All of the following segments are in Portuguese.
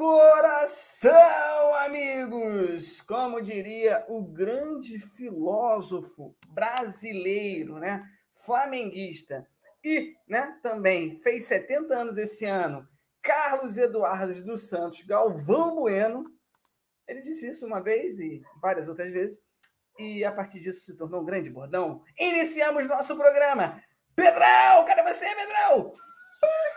coração, amigos! Como diria o grande filósofo brasileiro, né? Flamenguista. E, né, também fez 70 anos esse ano, Carlos Eduardo dos Santos Galvão Bueno. Ele disse isso uma vez e várias outras vezes. E a partir disso se tornou um grande bordão. Iniciamos nosso programa. Pedrão, cadê você, Pedrão?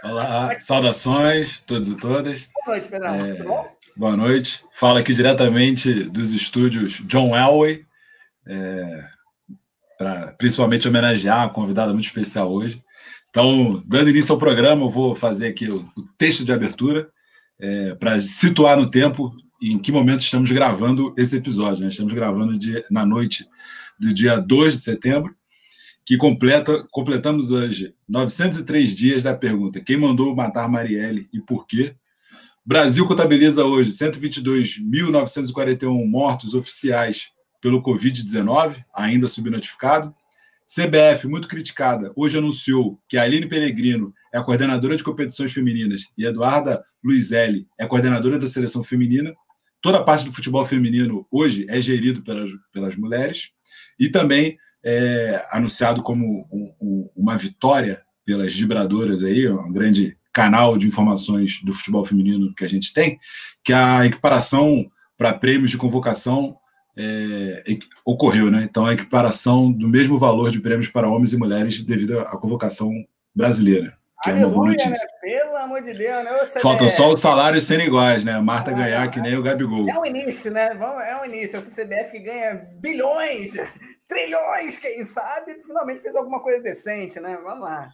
Olá, saudações todos e todas. Boa noite, Pedrão. É, Tudo bom? Boa noite. Falo aqui diretamente dos estúdios John Elway, é, para principalmente homenagear uma convidada muito especial hoje. Então, dando início ao programa, eu vou fazer aqui o, o texto de abertura é, para situar no tempo em que momento estamos gravando esse episódio. Né? Estamos gravando de, na noite do dia 2 de setembro que completa, completamos hoje 903 dias da pergunta: quem mandou matar Marielle e por quê? Brasil contabiliza hoje 122.941 mortos oficiais pelo Covid-19, ainda subnotificado. CBF, muito criticada, hoje anunciou que Aline Peregrino é a coordenadora de competições femininas e Eduarda Luizelli é coordenadora da seleção feminina. Toda a parte do futebol feminino hoje é gerido pelas, pelas mulheres. E também é, anunciado como um, um, uma vitória pelas vibradoras aí, um grande canal de informações do futebol feminino que a gente tem, que a equiparação para prêmios de convocação é, ocorreu, né? Então a equiparação do mesmo valor de prêmios para homens e mulheres devido à convocação brasileira. Que Aleluia, é uma boa notícia. Né? Pelo amor de Deus, né? Faltam só os salários serem iguais, né? Marta ah, ganhar que nem o Gabigol. É o início, né? É o início. A CBF que ganha bilhões trilhões, quem sabe, finalmente fez alguma coisa decente, né? Vamos lá.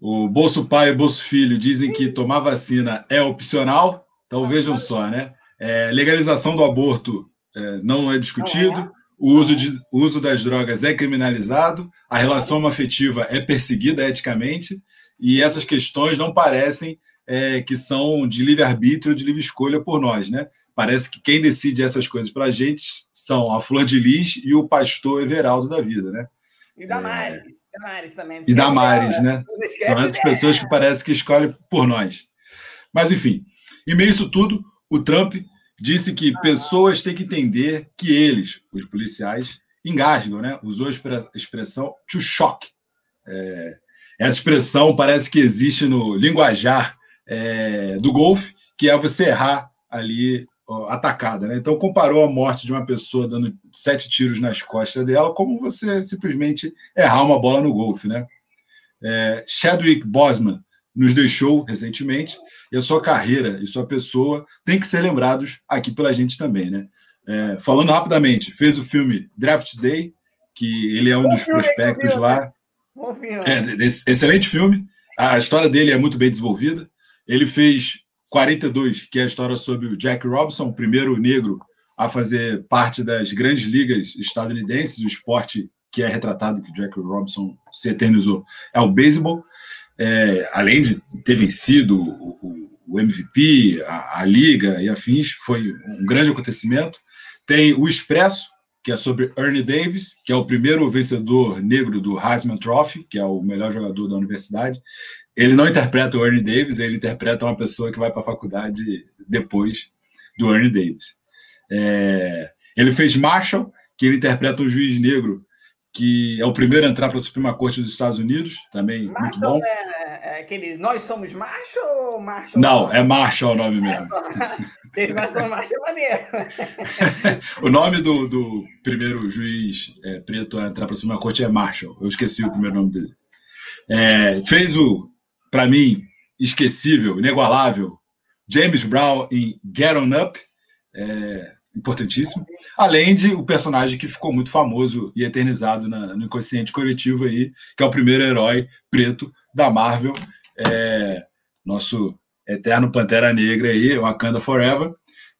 O Bolso Pai e o Bolso Filho dizem que tomar vacina é opcional, então ah, vejam só, né? É, legalização do aborto é, não é discutido, não é. O, uso de, o uso das drogas é criminalizado, a relação afetiva é perseguida eticamente, e essas questões não parecem é, que são de livre-arbítrio, de livre escolha por nós, né? Parece que quem decide essas coisas para a gente são a Flor de Lis e o pastor Everaldo da vida, né? E Damares, é... Damares também. E Damares, né? São essas pessoas que parece que escolhem por nós. Mas, enfim, em meio isso tudo, o Trump disse que ah. pessoas têm que entender que eles, os policiais, engasgam, né? Usou a expressão to shock. É, essa expressão parece que existe no linguajar é, do golfe, que é você errar ali atacada, né? Então comparou a morte de uma pessoa dando sete tiros nas costas dela como você simplesmente errar uma bola no golfe, né? É, Chadwick Boseman nos deixou recentemente e a sua carreira e sua pessoa tem que ser lembrados aqui pela gente também, né? É, falando rapidamente, fez o filme Draft Day, que ele é um dos prospectos lá. É, excelente filme. A história dele é muito bem desenvolvida. Ele fez 42, que é a história sobre o Jack Robinson, o primeiro negro a fazer parte das grandes ligas estadunidenses, o esporte que é retratado que o Jack Robinson se eternizou é o beisebol. É, além de ter vencido o, o, MVP, a, a, liga e afins, foi um grande acontecimento. Tem o Expresso, que é sobre Ernie Davis, que é o primeiro vencedor negro do Heisman Trophy, que é o melhor jogador da universidade ele não interpreta o Ernie Davis, ele interpreta uma pessoa que vai para a faculdade depois do Ernie Davis. É, ele fez Marshall, que ele interpreta um juiz negro que é o primeiro a entrar para a Suprema Corte dos Estados Unidos, também Marshall muito bom. É, é aquele Nós Somos Marshall ou Marshall? Não, é Marshall o nome mesmo. Nós Somos Marshall é maneiro. o nome do, do primeiro juiz é, preto a entrar para a Suprema Corte é Marshall. Eu esqueci o primeiro nome dele. É, fez o para mim, esquecível, inigualável, James Brown em Get On Up, é, importantíssimo, além de o personagem que ficou muito famoso e eternizado na, no inconsciente coletivo aí, que é o primeiro herói preto da Marvel, é, nosso eterno Pantera Negra aí, Wakanda Forever.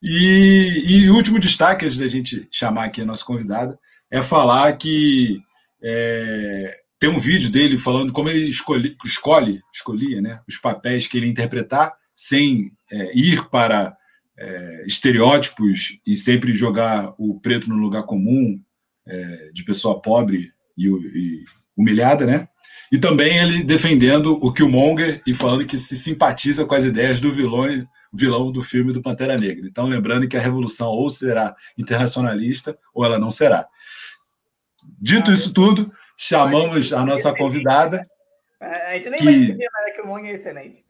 E, e último destaque, antes da gente chamar aqui a nossa convidada, é falar que é, tem um vídeo dele falando como ele escolhe, escolhe escolhia né, os papéis que ele ia interpretar sem é, ir para é, estereótipos e sempre jogar o preto no lugar comum é, de pessoa pobre e, e, humilhada, né? E também ele defendendo o Killmonger e falando que se simpatiza com as ideias do vilão, vilão do filme do Pantera Negra. Então, lembrando que a revolução ou será internacionalista ou ela não será. Dito isso tudo, chamamos a nossa convidada. A gente nem que... vai decidir, mas é que o Monge é excelente.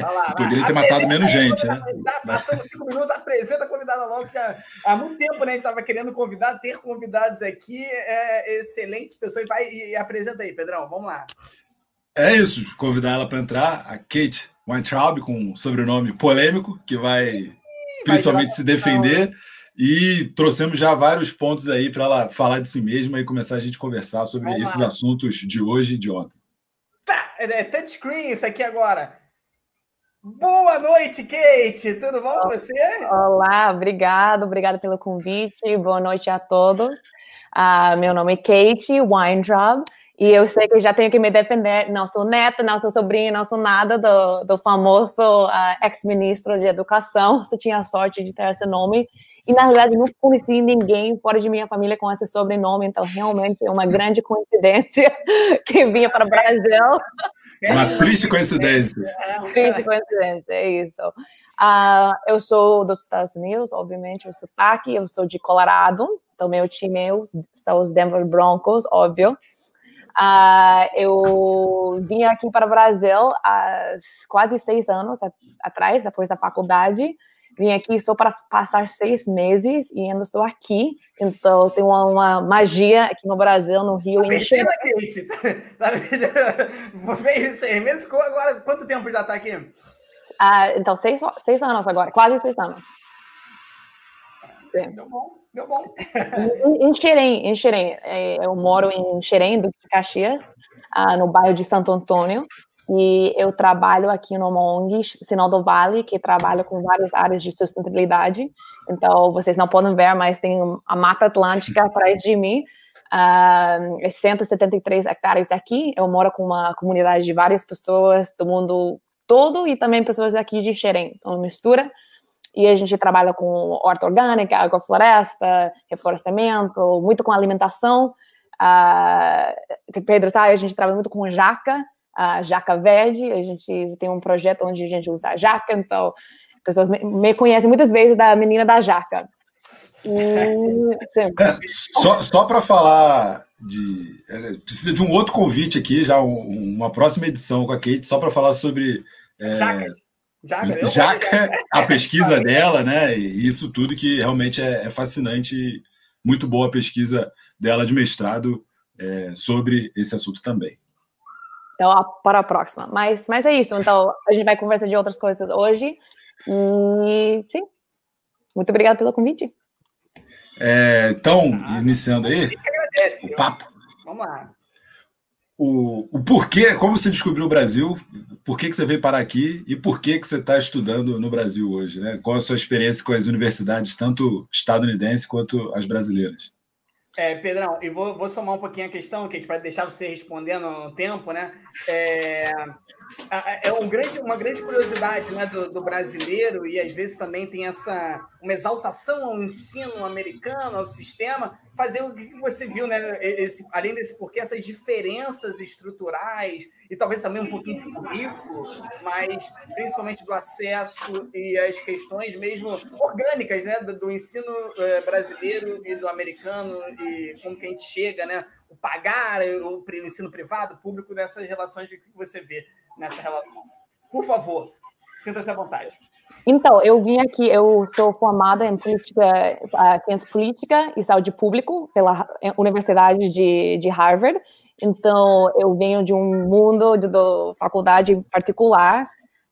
Lá, Poderia ter matado menos gente, né? Tá passando cinco minutos, apresenta a convidada logo, que há, muito tempo né, a gente estava querendo convidar, ter convidados aqui, é excelente pessoa. E, vai, e apresenta aí, Pedrão, vamos lá. É isso, convidar ela para entrar, a Kate Weintraub, com um sobrenome polêmico, que vai Ih, principalmente vai se defender. E trouxemos já vários pontos aí para ela falar de si mesma e começar a gente conversar sobre Vamos esses lá. assuntos de hoje e de ontem. Tá, é, é touchscreen isso aqui agora. Boa noite, Kate. Tudo bom com você? Olá, obrigado, obrigada pelo convite. Boa noite a todos. Uh, meu nome é Kate Weintraub e eu sei que já tenho que me defender. Não sou neta, não sou sobrinha, não sou nada do, do famoso uh, ex-ministro de Educação. Só tinha a sorte de ter esse nome. E, na verdade, não conheci ninguém fora de minha família com esse sobrenome. Então, realmente, é uma grande coincidência que vinha para o Brasil. Uma triste coincidência. Triste coincidência, é isso. Uh, eu sou dos Estados Unidos, obviamente, o sotaque, eu sou de Colorado, então meu time são os Denver Broncos, óbvio. Uh, eu vim aqui para o Brasil há quase seis anos atrás, depois da faculdade. Vim aqui só para passar seis meses e ainda estou aqui. Então, tem uma, uma magia aqui no Brasil, no Rio. Tá mexendo aqui, tá Veio seis meses, ficou agora. Quanto tempo já está aqui? Ah, então, seis, seis anos agora, quase seis anos. Sim. Deu bom, deu bom. Em, em Xerém, em Xerém. É, eu moro em Xerém, do Caxias, ah, no bairro de Santo Antônio. E eu trabalho aqui no ONG, Sinal do Vale, que trabalha com várias áreas de sustentabilidade. Então, vocês não podem ver, mas tem a Mata Atlântica atrás de mim. Uh, 173 hectares aqui. Eu moro com uma comunidade de várias pessoas do mundo todo e também pessoas aqui de Xerém. Então, mistura. E a gente trabalha com horta orgânica, agrofloresta, reflorestamento, muito com alimentação. Uh, Pedro sabe, a gente trabalha muito com jaca, a jaca verde. A gente tem um projeto onde a gente usa a jaca, então pessoas me, me conhecem muitas vezes da menina da jaca. E, só só para falar de. É, precisa de um outro convite aqui, já um, uma próxima edição com a Kate, só para falar sobre. É, jaca. Jaca, jaca a pesquisa dela, né? E isso tudo que realmente é, é fascinante, muito boa a pesquisa dela de mestrado é, sobre esse assunto também. Então, para a próxima. Mas, mas é isso. Então, a gente vai conversar de outras coisas hoje. E sim, muito obrigada pelo convite. É, então, ah, iniciando aí o papo. Vamos lá. O, o porquê, como você descobriu o Brasil, por que, que você veio parar aqui e por que, que você está estudando no Brasil hoje? Né? Qual a sua experiência com as universidades, tanto estadunidenses quanto as brasileiras? É, Pedrão, e vou, vou somar um pouquinho a questão, que para deixar você respondendo no tempo, né? É, é um grande, uma grande curiosidade né, do, do, brasileiro, e às vezes também tem essa uma exaltação ao ensino americano, ao sistema, fazer o que você viu, né? Esse, além desse porquê, essas diferenças estruturais, e talvez também um pouquinho de currículo, mas principalmente do acesso e as questões mesmo orgânicas né, do, do ensino eh, brasileiro e do americano, e como que a gente chega, né? O pagar, o, o ensino privado, público, nessas relações, que você vê nessa relação? Por favor, sinta-se à vontade. Então, eu vim aqui, eu sou formada em política, ciência política e saúde pública pela Universidade de, de Harvard. Então, eu venho de um mundo de, de faculdade particular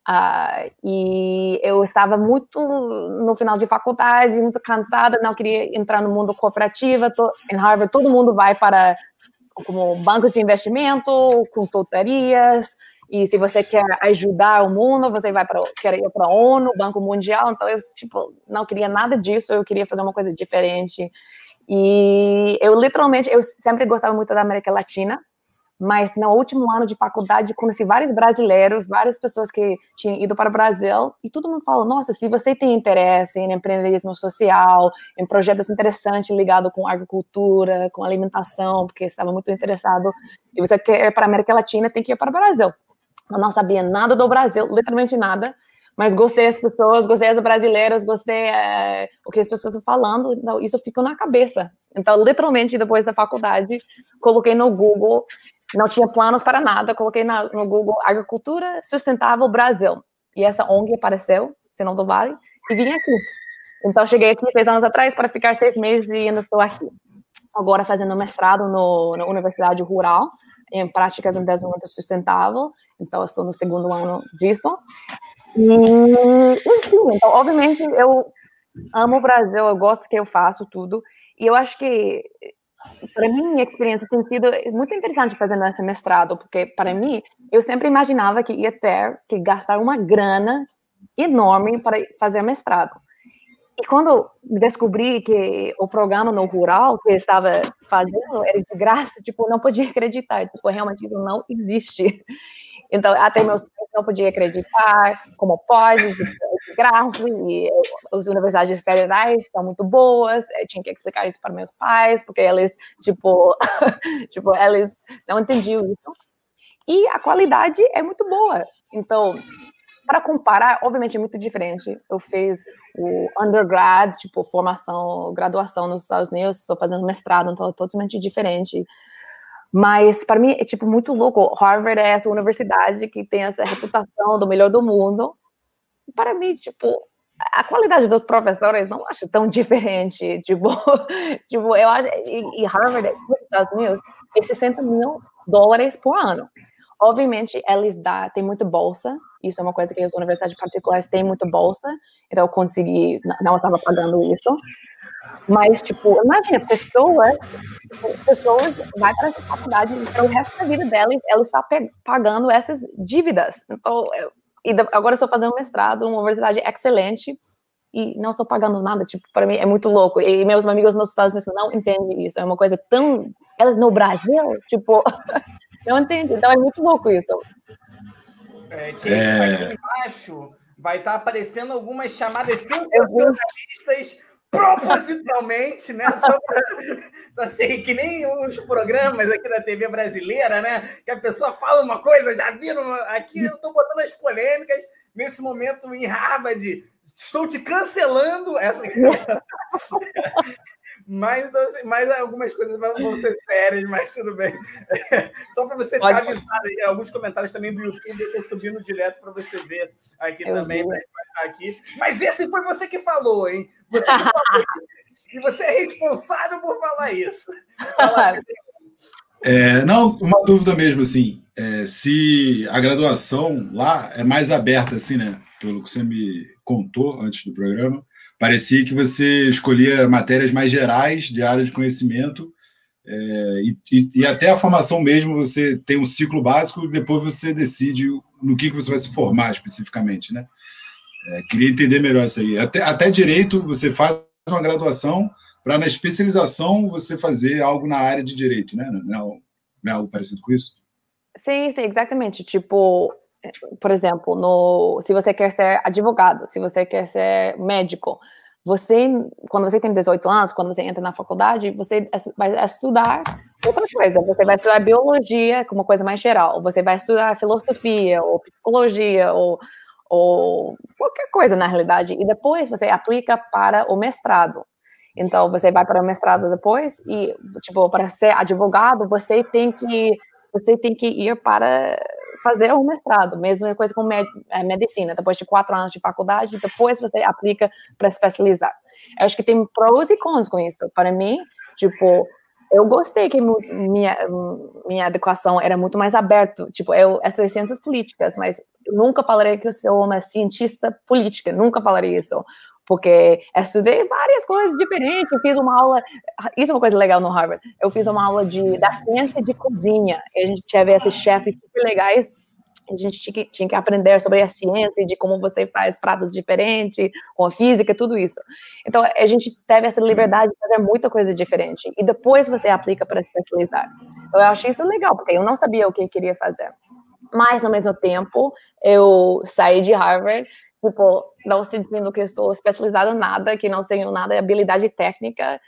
uh, e eu estava muito no final de faculdade, muito cansada, não queria entrar no mundo corporativo. Tô, em Harvard, todo mundo vai para como banco de investimento, consultorias, e se você quer ajudar o mundo, você vai para quer ir para a ONU, Banco Mundial. Então eu tipo não queria nada disso. Eu queria fazer uma coisa diferente. E eu literalmente eu sempre gostava muito da América Latina. mas no último ano de faculdade conheci vários brasileiros, várias pessoas que tinham ido para o Brasil, e todo mundo fala, nossa, se você tem interesse em empreendedorismo social, em projetos interessantes ligados com agricultura, com alimentação, porque estava muito interessado, e você quer ir para a América Latina, tem que ir para o Brasil. Eu não sabia nada do Brasil, literalmente nada, mas gostei das pessoas, gostei das brasileiras, gostei é, o que as pessoas estão falando, então isso ficou na cabeça. Então, literalmente, depois da faculdade, coloquei no Google, não tinha planos para nada, coloquei na, no Google Agricultura Sustentável Brasil. E essa ONG apareceu, Senão do Vale, e vim aqui. Então, cheguei aqui seis anos atrás para ficar seis meses e ainda estou aqui. Agora fazendo mestrado no, na Universidade Rural, em prática de desenvolvimento sustentável. Então, estou no segundo ano disso. E, enfim, então, obviamente, eu amo o Brasil, eu gosto que eu faço, tudo. E eu acho que, para mim, minha experiência tem sido muito interessante fazendo esse mestrado, porque, para mim, eu sempre imaginava que ia ter que gastar uma grana enorme para fazer mestrado. E quando descobri que o programa no rural que eu estava fazendo era de graça, tipo, não podia acreditar, tipo, realmente não existe. Então, até meus pais não podiam acreditar como pode, de, de graça, e as universidades federais são muito boas, eu tinha que explicar isso para meus pais, porque eles, tipo, tipo, eles não entendiam isso. E a qualidade é muito boa. Então, para comparar, obviamente é muito diferente. Eu fiz o undergrad, tipo, formação, graduação nos Estados Unidos, estou fazendo mestrado, então é totalmente diferente. Mas para mim é tipo muito louco. Harvard é essa universidade que tem essa reputação do melhor do mundo. Para mim, tipo, a qualidade dos professores não acho tão diferente. Tipo, tipo eu acho. E, Harvard, nos Estados Unidos, é 60 mil dólares por ano. Obviamente, eles dá, tem muita bolsa. Isso é uma coisa que as universidades particulares têm muita bolsa. Então, eu consegui, não estava pagando isso. Mas, tipo, imagina, pessoas, pessoas vai para essa faculdade e para o resto da vida delas, ela está pagando essas dívidas. Então, eu, agora estou fazendo mestrado numa universidade excelente e não estou pagando nada, tipo, para mim é muito louco. E meus amigos nos Estados Unidos não entendem isso, é uma coisa tão... Elas no Brasil, tipo, não entendem, então é muito louco isso. É, quem é... aqui embaixo vai estar tá aparecendo algumas chamadas sensacionalistas propositalmente, né? Só para assim, que nem os programas aqui da TV brasileira, né? Que a pessoa fala uma coisa, já viram? Aqui eu estou botando as polêmicas nesse momento em Harvard. Estou te cancelando essa. mas, mas algumas coisas vão ser sérias, mas tudo bem. Só para você ficar avisado aí, alguns comentários também do YouTube eu estou subindo direto para você ver aqui eu também. Né, aqui. Mas esse foi você que falou, hein? Você que falou e você é responsável por falar isso. É, não, uma dúvida mesmo, assim, é, se a graduação lá é mais aberta, assim, né? Pelo que você me contou antes do programa, parecia que você escolhia matérias mais gerais de área de conhecimento é, e, e, e, até a formação mesmo, você tem um ciclo básico, depois você decide no que, que você vai se formar especificamente, né? É, queria entender melhor isso aí. Até, até direito, você faz uma graduação para na especialização você fazer algo na área de direito, né? Não, não é algo parecido com isso? Sim, sim, exatamente. Tipo, por exemplo, no, se você quer ser advogado, se você quer ser médico, você, quando você tem 18 anos, quando você entra na faculdade, você vai estudar outra coisa. Você vai estudar biologia, como coisa mais geral. Você vai estudar filosofia, ou psicologia, ou, ou qualquer coisa, na realidade. E depois você aplica para o mestrado. Então, você vai para o mestrado depois e, tipo, para ser advogado, você tem que, você tem que ir para fazer o mestrado, mesma coisa com med é, medicina, depois de quatro anos de faculdade, depois você aplica para especializar. Eu acho que tem pros e cons com isso. Para mim, tipo, eu gostei que minha, minha educação era muito mais aberta. Tipo, eu estudei ciências políticas, mas nunca falaria que eu sou uma cientista política, nunca falaria isso porque estudei várias coisas diferentes. Eu fiz uma aula, isso é uma coisa legal no Harvard. Eu fiz uma aula de da ciência de cozinha. E a gente teve esses chefes super legais a gente tinha que, tinha que, aprender sobre a ciência, de como você faz pratos diferentes, com a física, tudo isso. Então, a gente teve essa liberdade de fazer muita coisa diferente. E depois você aplica para especializar. Então, eu achei isso legal, porque eu não sabia o que eu queria fazer. Mas, ao mesmo tempo, eu saí de Harvard, tipo, não sentindo que estou especializada em nada, que não tenho nada de habilidade técnica,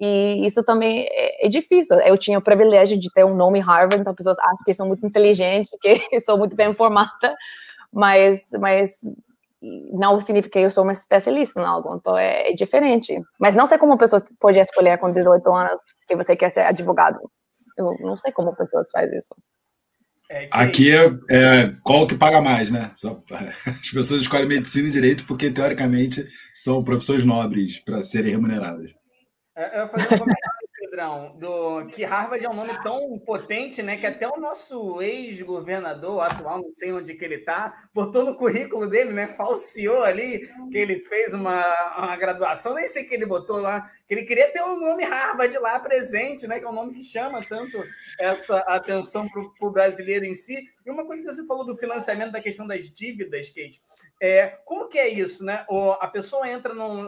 e isso também é, é, difícil. Eu tinha o privilégio de ter um nome Harvard, então as pessoas acham que sou muito inteligente, que sou muito bem formada, mas, mas não significa que eu sou uma especialista em algo, então é, é diferente. Mas não sei como a pessoa pode escolher com 18 anos que você quer ser advogado. Eu não sei como pessoas fazem isso. É que... Aqui é, é, qual que paga mais, né? Só, as pessoas escolhem medicina e direito porque, teoricamente, são profissões nobres para serem remuneradas. É, eu vou fazer um comentário, Pedrão, do, que Harvard é um nome tão potente, né? Que até o nosso ex-governador atual, não sei onde que ele está, botou no currículo dele, né? Falseou ali que ele fez uma, uma graduação, nem sei que ele botou lá, que ele queria ter o um nome Harvard lá presente, né? Que é um nome que chama tanto essa atenção para o brasileiro em si. E uma coisa que você falou do financiamento da questão das dívidas, Kate. É, como que é isso, né? O, a pessoa entra num,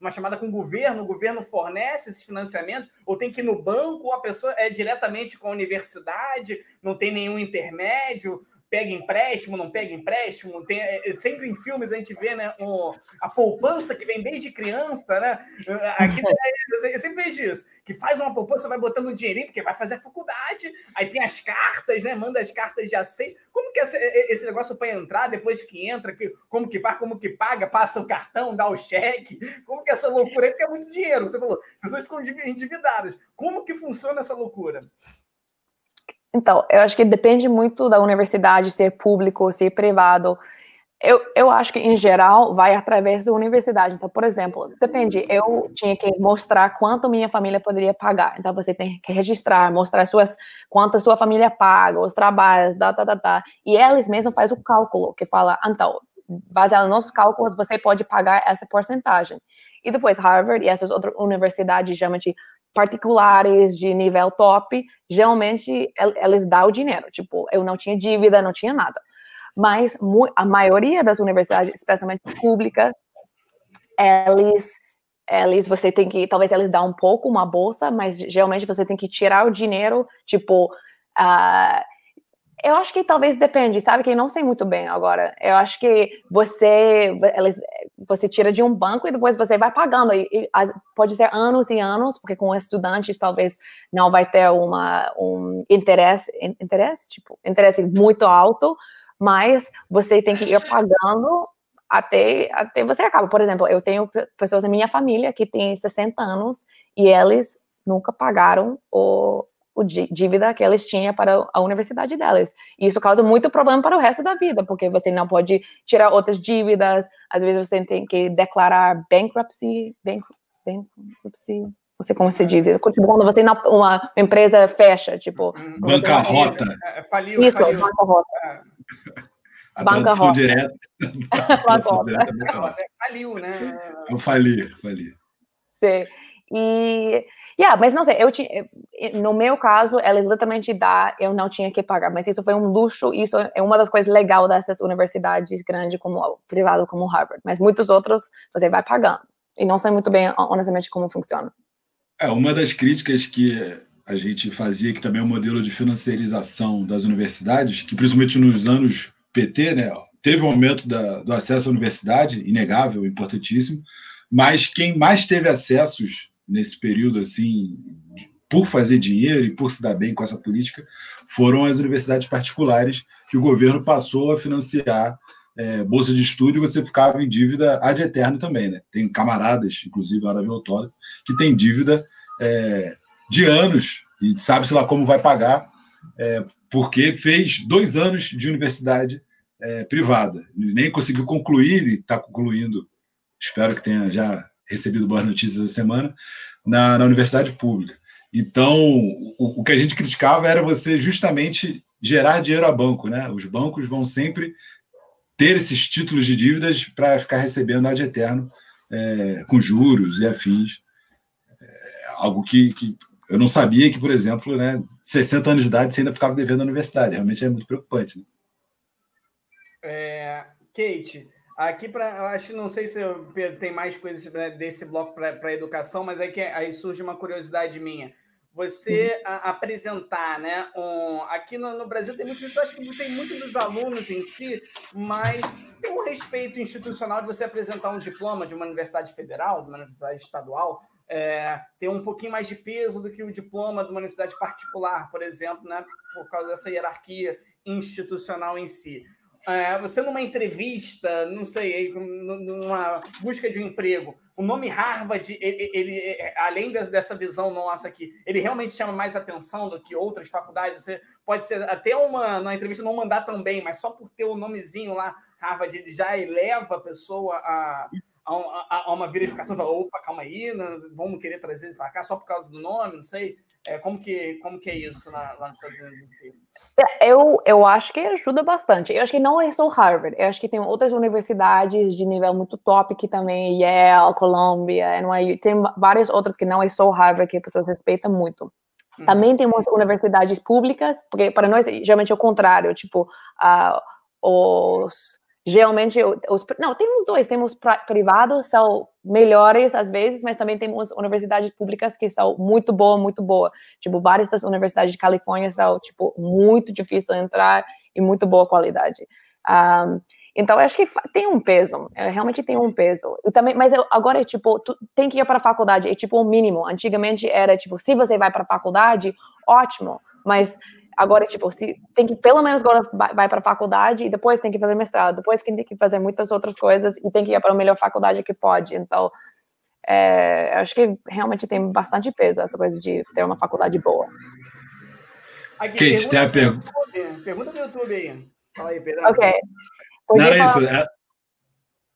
numa chamada com o governo, o governo fornece esses financiamentos, ou tem que ir no banco, ou a pessoa é diretamente com a universidade, não tem nenhum intermédio pega empréstimo, não pega empréstimo. Tem, é, é, sempre em filmes a gente vê né, o, a poupança que vem desde criança, né? Aqui eu sempre vejo isso, que faz uma poupança, vai botando um dinheirinho, porque vai fazer a faculdade, aí tem as cartas, né? Manda as cartas de aceite. Como que é esse, esse negócio para entrar, depois que entra, que, como que vai, como que paga, passa o cartão, dá o cheque? Como que é essa loucura aí? Porque é muito dinheiro, você falou, pessoas ficam endividadas. Como que funciona essa loucura? Então, eu acho que depende muito da universidade, ser público ou ser privado. Eu, eu acho que, em geral, vai através da universidade. Então, por exemplo, depende, eu tinha que mostrar quanto minha família poderia pagar. Então, você tem que registrar, mostrar suas, quanto a sua família paga, os trabalhos, tá, tá, tá. E eles mesmos fazem o cálculo, que fala, então, baseado nos nossos cálculos, você pode pagar essa porcentagem. E depois, Harvard e essas outras universidades chamam de particulares de nível top, geralmente eles dão o dinheiro. Tipo, eu não tinha dívida, não tinha nada. Mas a maioria das universidades, especialmente públicas, eles, eles, você tem que, talvez eles dão um pouco uma bolsa, mas geralmente você tem que tirar o dinheiro, tipo, uh, eu acho que talvez depende, sabe? Que não sei muito bem agora. Eu acho que você elas, você tira de um banco e depois você vai pagando. E, e, pode ser anos e anos, porque com estudantes talvez não vai ter uma, um interesse, interesse, tipo, interesse muito alto, mas você tem que ir pagando até, até você acaba. Por exemplo, eu tenho pessoas na minha família que têm 60 anos e eles nunca pagaram o o dívida que eles tinham para a universidade delas. E isso causa muito problema para o resto da vida, porque você não pode tirar outras dívidas, às vezes você tem que declarar bankruptcy, bankruptcy, não sei como se diz isso, quando você não, uma empresa fecha, tipo... Uhum. Bancarrota. É, faliu, isso, faliu. bancarrota. É. A tradução direta. bancarrota. Faliu, né? Eu fali, fali. Sim. E Yeah, mas não sei, eu tinha, no meu caso, eles literalmente dá, eu não tinha que pagar, mas isso foi um luxo, isso é uma das coisas legais dessas universidades grandes como privado como Harvard, mas muitos outros você vai pagando. E não sei muito bem, honestamente, como funciona. É, uma das críticas que a gente fazia, que também é um modelo de financiarização das universidades, que principalmente nos anos PT, né, teve um aumento da, do acesso à universidade, inegável, importantíssimo, mas quem mais teve acessos nesse período assim, por fazer dinheiro e por se dar bem com essa política, foram as universidades particulares que o governo passou a financiar é, bolsa de estudo e você ficava em dívida ad eterno também, né? Tem camaradas, inclusive lá da Vila que tem dívida é, de anos e sabe-se lá como vai pagar, é, porque fez dois anos de universidade é, privada. Nem conseguiu concluir, e está concluindo, espero que tenha já recebido boas notícias essa semana, na, na universidade pública. Então, o, o, que a gente criticava era você justamente gerar dinheiro a banco, né? Os bancos vão sempre ter esses títulos de dívidas para ficar recebendo ad eterno é, com juros e afins. É, algo que, que, eu não sabia que, por exemplo, né, 60 anos de idade você ainda ficava devendo à universidade. Realmente é muito preocupante. Né? É, Kate, aqui para, acho que não sei se tem mais coisas desse bloco para educação, mas é que aí surge uma curiosidade minha você uhum. a, apresentar, né? Um, aqui no, no, Brasil tem muito isso, acho que tem muito dos alunos em si, mas tem um respeito institucional de você apresentar um diploma de uma universidade federal, de uma universidade estadual, é, tem um pouquinho mais de peso do que o diploma de uma universidade particular, por exemplo, né? Por causa dessa hierarquia institucional em si. É, você numa entrevista, não sei, numa busca de um emprego, o nome Harvard, ele, ele, além dessa visão nossa aqui, ele realmente chama mais atenção do que outras faculdades. Você pode ser até uma, numa entrevista não mandar também, mas só por ter o nomezinho lá, Harvard, ele já eleva a pessoa a, a, a uma verificação, fala, opa, calma aí, não, vamos querer trazer para cá só por causa do nome, não sei. É, como, que, como que é isso lá, lá nos Estados Unidos? É, eu, eu acho que ajuda bastante. Eu acho que não é só Harvard. Eu acho que tem outras universidades de nível muito top que também, Yale, Columbia, NYU, tem várias outras que não é só Harvard, que as pessoas respeitam muito. Hum. Também temos universidades públicas, porque para nós, geralmente é o contrário, tipo, uh, os geralmente os não temos dois temos privados são melhores às vezes mas também temos universidades públicas que são muito boa muito boa. Tipo várias das universidades de Califórnia são tipo muito difícil entrar e muito boa qualidade. Um, então acho que tem um peso é, realmente tem um peso. E também mas eu, agora é tipo tem que ir para a faculdade é tipo o mínimo. Antigamente era tipo se você vai para a faculdade ótimo mas Agora, tipo, se tem que pelo menos agora vai para a faculdade e depois tem que fazer mestrado, depois tem que fazer muitas outras coisas e tem que ir para a melhor faculdade que pode. Então, é, acho que realmente tem bastante peso essa coisa de ter uma faculdade boa. Aqui, Kate, tem a pergunta. Pergunta do YouTube aí. Fala aí, Pedro. Ok. Não era isso. É...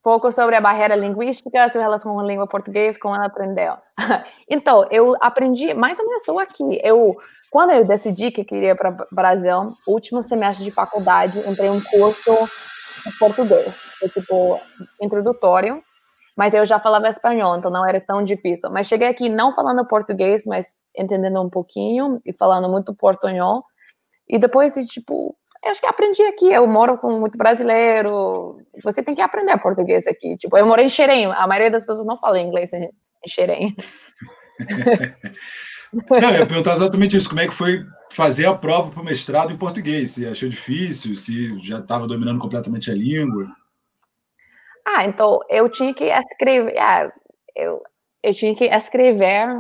Pouco sobre a barreira linguística, sua relação com a língua portuguesa, como ela aprendeu. então, eu aprendi mais ou menos aqui. Eu quando eu decidi que queria para Brasil, último semestre de faculdade, entrei um curso de português, foi tipo introdutório, mas eu já falava espanhol, então não era tão difícil. Mas cheguei aqui não falando português, mas entendendo um pouquinho e falando muito portunhol. E depois, tipo, acho que aprendi aqui. Eu moro com muito brasileiro. Você tem que aprender português aqui. Tipo, eu morei em Xerém. A maioria das pessoas não fala inglês em Xerém. Não, eu ia perguntar exatamente isso. Como é que foi fazer a prova para o mestrado em português? Se achou difícil? Se já estava dominando completamente a língua? Ah, então eu tinha que escrever. Ah, eu, eu tinha que escrever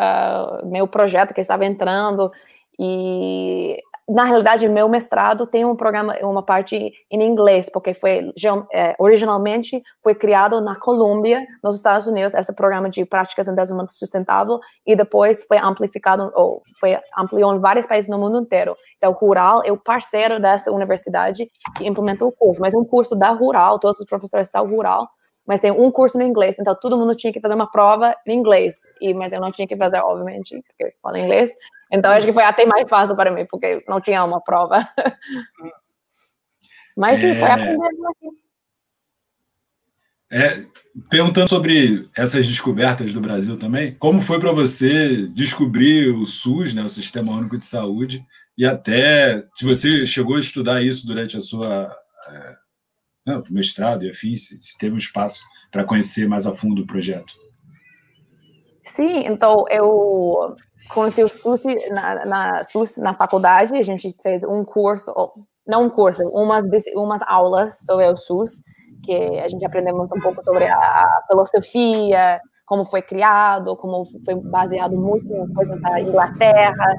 uh, meu projeto que estava entrando e na realidade, meu mestrado tem um programa, uma parte em inglês, porque foi é, originalmente foi criado na Colômbia, nos Estados Unidos, esse programa de práticas em desenvolvimento sustentável, e depois foi amplificado, ou foi ampliou em vários países no mundo inteiro. Então, Rural é o parceiro dessa universidade que implementou o curso, mas um curso da Rural, todos os professores são Rural, mas tem um curso no inglês, então todo mundo tinha que fazer uma prova em inglês, e mas eu não tinha que fazer, obviamente, porque falo inglês, então, acho que foi até mais fácil para mim, porque não tinha uma prova. Mas sim, foi é. aprendendo aqui. É, perguntando sobre essas descobertas do Brasil também, como foi para você descobrir o SUS, né, o Sistema Único de Saúde, e até se você chegou a estudar isso durante a sua é, não, mestrado e afins, se teve um espaço para conhecer mais a fundo o projeto. Sim, então eu conheci o SUS na, na, SUS na faculdade, a gente fez um curso, não um curso, umas, umas aulas sobre o SUS, que a gente aprendemos um pouco sobre a filosofia, como foi criado, como foi baseado muito em coisas da Inglaterra,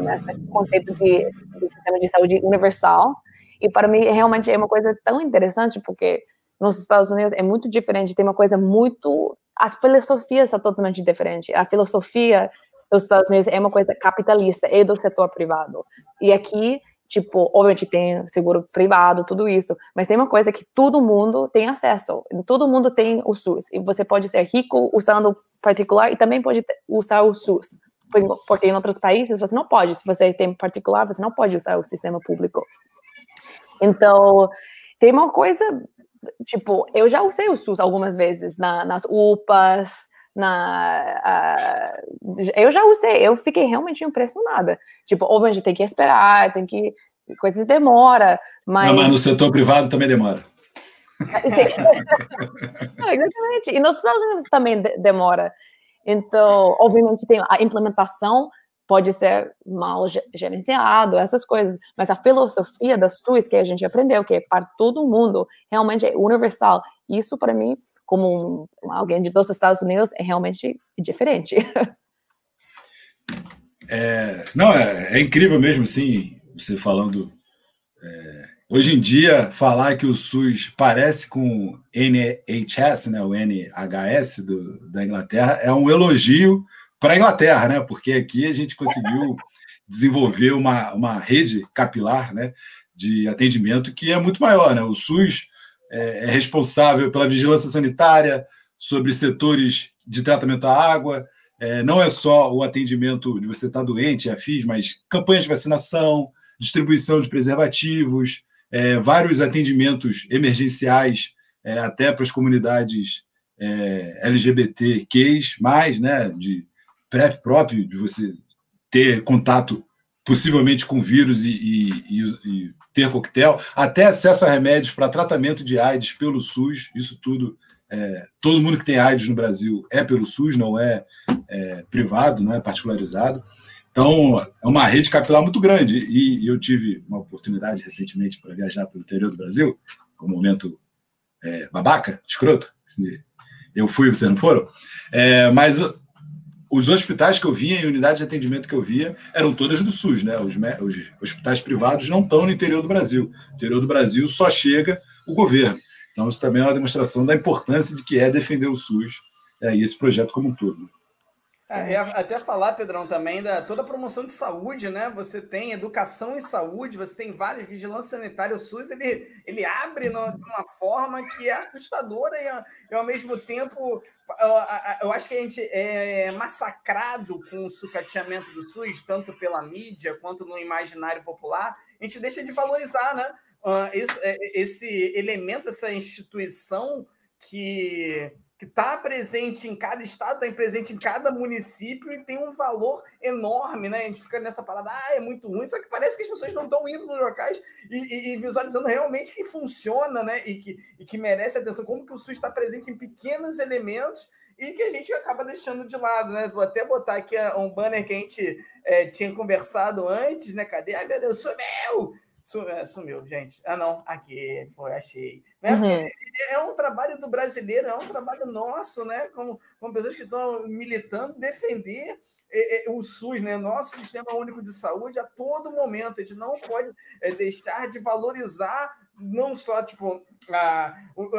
um, esse conceito de, de sistema de saúde universal. E para mim, realmente é uma coisa tão interessante, porque nos Estados Unidos é muito diferente, tem uma coisa muito. As filosofias são totalmente diferentes. A filosofia dos Estados Unidos é uma coisa capitalista e do setor privado. E aqui, tipo, obviamente tem seguro privado, tudo isso, mas tem uma coisa que todo mundo tem acesso, todo mundo tem o SUS, e você pode ser rico usando particular e também pode usar o SUS, porque em outros países você não pode, se você tem particular, você não pode usar o sistema público. Então, tem uma coisa, tipo, eu já usei o SUS algumas vezes na, nas UPAs, na uh, eu já usei, eu fiquei realmente impressionada. Tipo, obviamente tem que esperar, tem que coisas demora, mas... Não, mas no setor privado também demora. exatamente. E nos Estados Unidos também demora. Então, obviamente, tem a implementação pode ser mal gerenciado, essas coisas, mas a filosofia das TUIs que a gente aprendeu, que é para todo mundo, realmente é universal. Isso, para mim, como alguém de dos Estados Unidos, é realmente diferente. É, não, é, é, incrível mesmo, sim, você falando. É, hoje em dia, falar que o SUS parece com NHS, né, o NHS do, da Inglaterra, é um elogio para a Inglaterra, né? Porque aqui a gente conseguiu desenvolver uma, uma rede capilar né, de atendimento que é muito maior. Né? O SUS é, é responsável pela vigilância sanitária sobre setores de tratamento da água, é, não é só o atendimento de você estar tá doente, afins, mas campanhas de vacinação, distribuição de preservativos, é, vários atendimentos emergenciais, é, até para as comunidades é, LGBTQs, mais, né, de PrEP próprio, de você ter contato possivelmente com vírus e, e, e, ter coquetel, até acesso a remédios para tratamento de AIDS pelo SUS, isso tudo, é, todo mundo que tem AIDS no Brasil é pelo SUS, não é, é, privado, não é particularizado. Então, é uma rede capilar muito grande. E, eu tive uma oportunidade recentemente para viajar pelo interior do Brasil, um momento é, babaca, escroto. Eu fui, vocês não foram. É, mas os hospitais que eu via, e unidades de atendimento que eu via, eram todas do SUS, né? Os, os hospitais privados não estão no interior do Brasil. No interior do Brasil só chega o governo. Então, isso também é uma demonstração da importância de que é defender o SUS é, e esse projeto como um todo. É, até falar, Pedrão, também da toda a promoção de saúde, né? Você tem educação e saúde, você tem várias vigilância sanitária, o SUS ele, ele abre de uma forma que é assustadora e, ao mesmo tempo eu, eu acho que a gente é massacrado com o sucateamento do SUS, tanto pela mídia quanto no imaginário popular, a gente deixa de valorizar, né? esse, é, esse elemento, essa instituição que que está presente em cada estado, está presente em cada município e tem um valor enorme, né? A gente fica nessa parada, ah, é muito ruim, só que parece que as pessoas não estão indo nos locais e, e, e, visualizando realmente que funciona, né? E que, e que merece atenção, como que o SUS está presente em pequenos elementos e que a gente acaba deixando de lado, né? Vou até botar aqui um banner que a gente é, tinha conversado antes, né? Cadê? Ai, meu Deus, sumiu! É, sumiu, gente. Ah, não, aqui foi, achei. Né? Uhum. É, é um trabalho do brasileiro, é um trabalho nosso, né? Como, como pessoas que estão militando, defender o SUS, né? Nosso sistema único de saúde a todo momento. A gente não pode deixar de valorizar não só tipo a,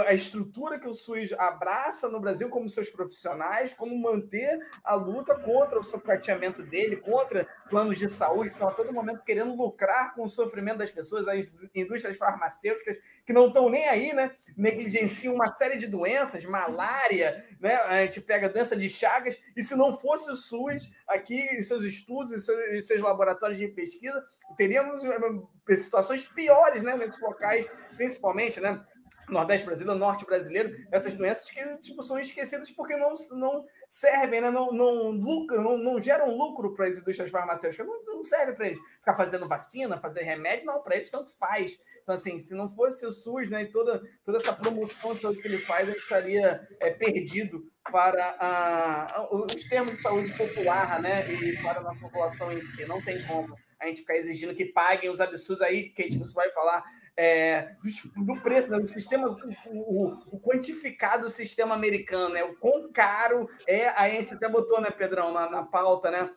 a estrutura que o SUS abraça no Brasil como seus profissionais, como manter a luta contra o sucateamento dele, contra planos de saúde que estão a todo momento querendo lucrar com o sofrimento das pessoas, as indústrias farmacêuticas que não estão nem aí, né? Negligenciam uma série de doenças, malária, né? A gente pega a doença de Chagas, e se não fosse o SUS aqui, seus estudos e seus, seus laboratórios de pesquisa, teríamos eh, situações piores, né? Nesses locais, principalmente, né? Nordeste brasileiro, Norte brasileiro, essas doenças que tipo, são esquecidas porque não, não servem, né? não, não lucram, não, não geram lucro para as indústrias farmacêuticas, não, não serve para eles ficar fazendo vacina, fazer remédio, não, para eles tanto faz. Então, assim, se não fosse o SUS né, e toda, toda essa promoção saúde que ele faz, ele estaria é, perdido para a, os termos de saúde popular né, e para a nossa população em si. Não tem como a gente ficar exigindo que paguem os absurdos aí, que a gente vai falar é, do, do, preço, né, do sistema, o, o, quantificado sistema americano, né, o quão caro é, a gente até botou, né, Pedrão, na, na pauta, né,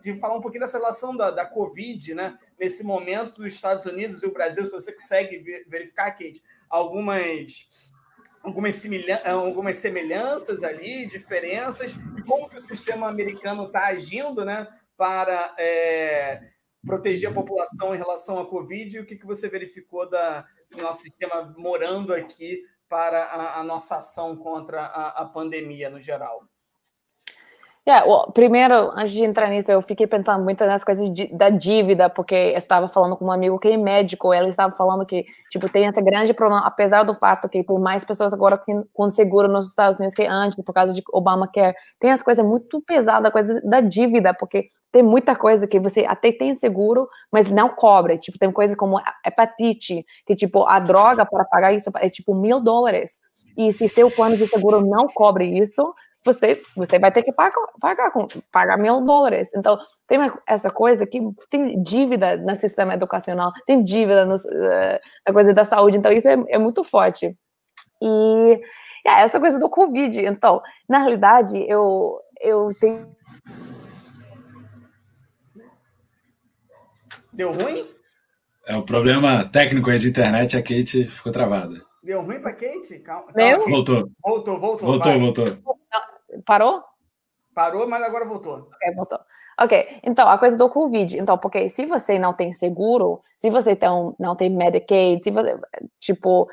de falar um pouquinho dessa relação da, da Covid, né, nesse momento, os Estados Unidos e o Brasil, se você consegue verificar, Kate, algumas algumas, algumas semelhanças ali, diferenças, e como que o sistema americano está agindo né, para é, proteger a população em relação à Covid e o que, que você verificou da, do nosso sistema morando aqui para a, a nossa ação contra a, a pandemia no geral? Yeah, well, primeiro, antes de entrar nisso, eu fiquei pensando muito nas coisas de, da dívida, porque eu estava falando com um amigo que é médico, ele estava falando que, tipo, tem esse grande problema, apesar do fato que tem mais pessoas agora com seguro nos Estados Unidos que antes, por causa de Obamacare, tem as coisas muito pesadas, a coisa da dívida, porque tem muita coisa que você até tem seguro, mas não cobra. Tipo, tem coisa como hepatite, que tipo, a droga para pagar isso é tipo mil dólares. E se seu plano de seguro não cobre isso, você, você vai ter que pagar, pagar, pagar mil dólares. Então, tem essa coisa que tem dívida no sistema educacional, tem dívida no, uh, na coisa da saúde. Então, isso é, é muito forte. E é essa coisa do Covid. Então, na realidade, eu, eu tenho. Deu ruim? É, o problema técnico aí de internet, a Kate ficou travada. Deu ruim para Kate? Calma, calma. Voltou. Voltou, voltou. Voltou, vai. voltou. Parou? Parou, mas agora voltou. Ok, voltou. Ok, então, a coisa do Covid. Então, porque se você não tem seguro, se você tem, não tem Medicaid, se você, tipo,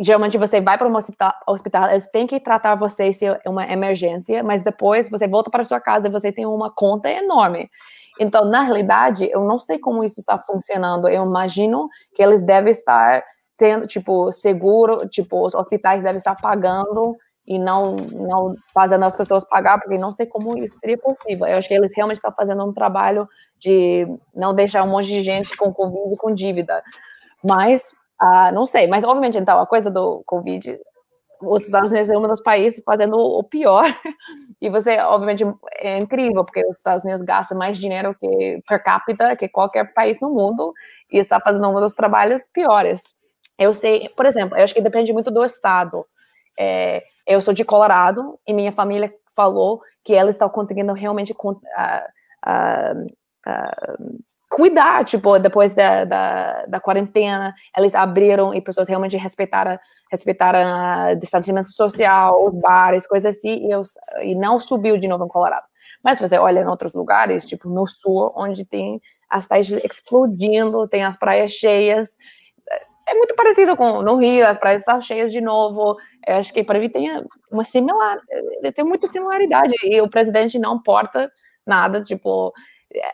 geralmente você vai para um hospital, hospital, eles têm que tratar você se é uma emergência, mas depois você volta para sua casa e você tem uma conta enorme. Então, na realidade, eu não sei como isso está funcionando. Eu imagino que eles devem estar tendo, tipo, seguro, tipo, os hospitais devem estar pagando e não, não fazendo as pessoas pagar, porque não sei como isso seria possível. Eu acho que eles realmente estão fazendo um trabalho de não deixar um monte de gente com Covid e com dívida. Mas, uh, não sei, mas obviamente, então, a coisa do Covid, os Estados Unidos é um dos países fazendo o pior, e você, obviamente, é incrível, porque os Estados Unidos gastam mais dinheiro que per capita que qualquer país no mundo, e está fazendo um dos trabalhos piores. Eu sei, por exemplo, eu acho que depende muito do estado. É, eu sou de Colorado e minha família falou que ela está conseguindo realmente uh, uh, uh, cuidar, tipo, depois da, da, da, quarentena, eles abriram e pessoas realmente respeitaram, respeitaram o distanciamento social, os bares, coisas assim, e, eu, e não subiu de novo em Colorado. Mas você olha em outros lugares, tipo no sul, onde tem as taxas explodindo, tem as praias cheias, é muito parecido com no Rio, as praias estão cheias de novo. Eu acho que para mim tem uma similar, tem muita similaridade e o presidente não porta nada, tipo,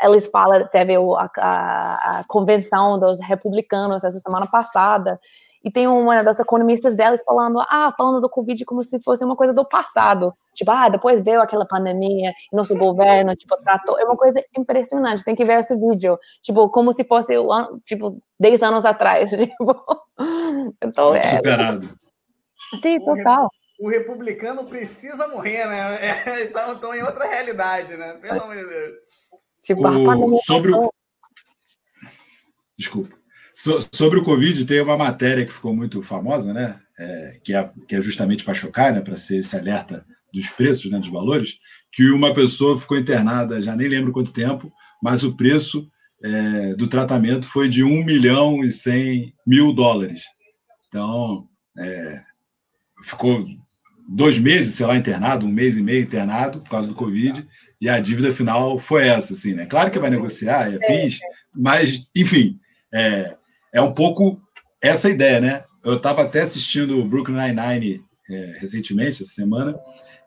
eles falam, teve a, a, a convenção dos republicanos essa semana passada e tem uma das economistas delas falando, ah, falando do Covid como se fosse uma coisa do passado. Tipo, ah, depois veio aquela pandemia, nosso governo, tipo, tratou. É uma coisa impressionante, tem que ver esse vídeo. Tipo, como se fosse, tipo, 10 anos atrás. Tipo. Então, é... Superado. Sim, total. O republicano precisa morrer, né? É, estão em outra realidade, né? Pelo amor de Deus. Tipo, o... a pandemia sobre o... Desculpa. So, sobre o Covid, tem uma matéria que ficou muito famosa, né? É, que, é, que é justamente para chocar, né? Para ser esse alerta dos preços, né? Dos valores, que uma pessoa ficou internada, já nem lembro quanto tempo, mas o preço é, do tratamento foi de 1 milhão e 100 mil dólares. Então, é, ficou dois meses, sei lá, internado, um mês e meio internado por causa do Covid, e a dívida final foi essa, assim, né? Claro que vai negociar, é fiz, mas, enfim, é, é um pouco essa ideia, né? Eu estava até assistindo o Brooklyn Nine-Nine é, recentemente, essa semana,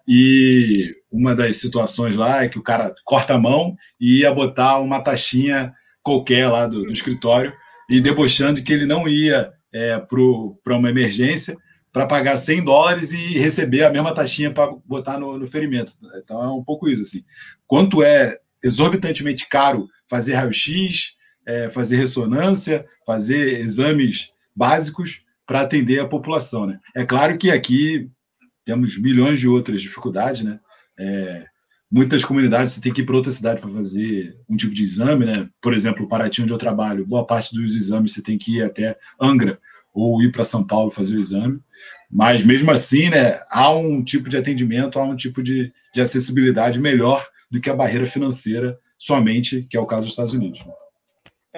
e uma das situações lá é que o cara corta a mão e ia botar uma taxinha qualquer lá do, do escritório e debochando que ele não ia é, para uma emergência para pagar 100 dólares e receber a mesma taxinha para botar no, no ferimento. Então é um pouco isso. Assim. Quanto é exorbitantemente caro fazer raio-x, é, fazer ressonância, fazer exames básicos para atender a população. Né? É claro que aqui temos milhões de outras dificuldades, né? É, muitas comunidades você tem que ir para outra cidade para fazer um tipo de exame, né? Por exemplo, Paraty, onde eu trabalho, boa parte dos exames você tem que ir até Angra ou ir para São Paulo fazer o exame. Mas mesmo assim, né, há um tipo de atendimento, há um tipo de, de acessibilidade melhor do que a barreira financeira somente, que é o caso dos Estados Unidos. Né?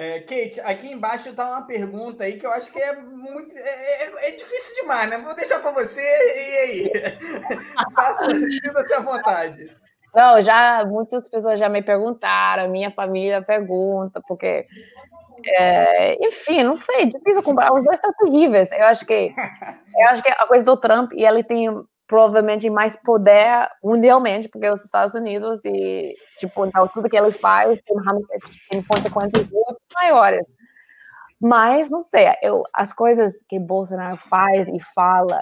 É, Kate, aqui embaixo está uma pergunta aí que eu acho que é muito. É, é, é difícil demais, né? Vou deixar para você e aí. Faça, sinta-se à vontade. Não, já muitas pessoas já me perguntaram, minha família pergunta, porque. É, enfim, não sei, difícil comprar. Os dois estão terríveis. Eu acho que eu acho que a coisa do Trump e ele tem provavelmente mais poder mundialmente, porque os Estados Unidos e, tipo, então, tudo que eles fazem tem, tem consequências muito maiores. Mas, não sei, eu, as coisas que Bolsonaro faz e fala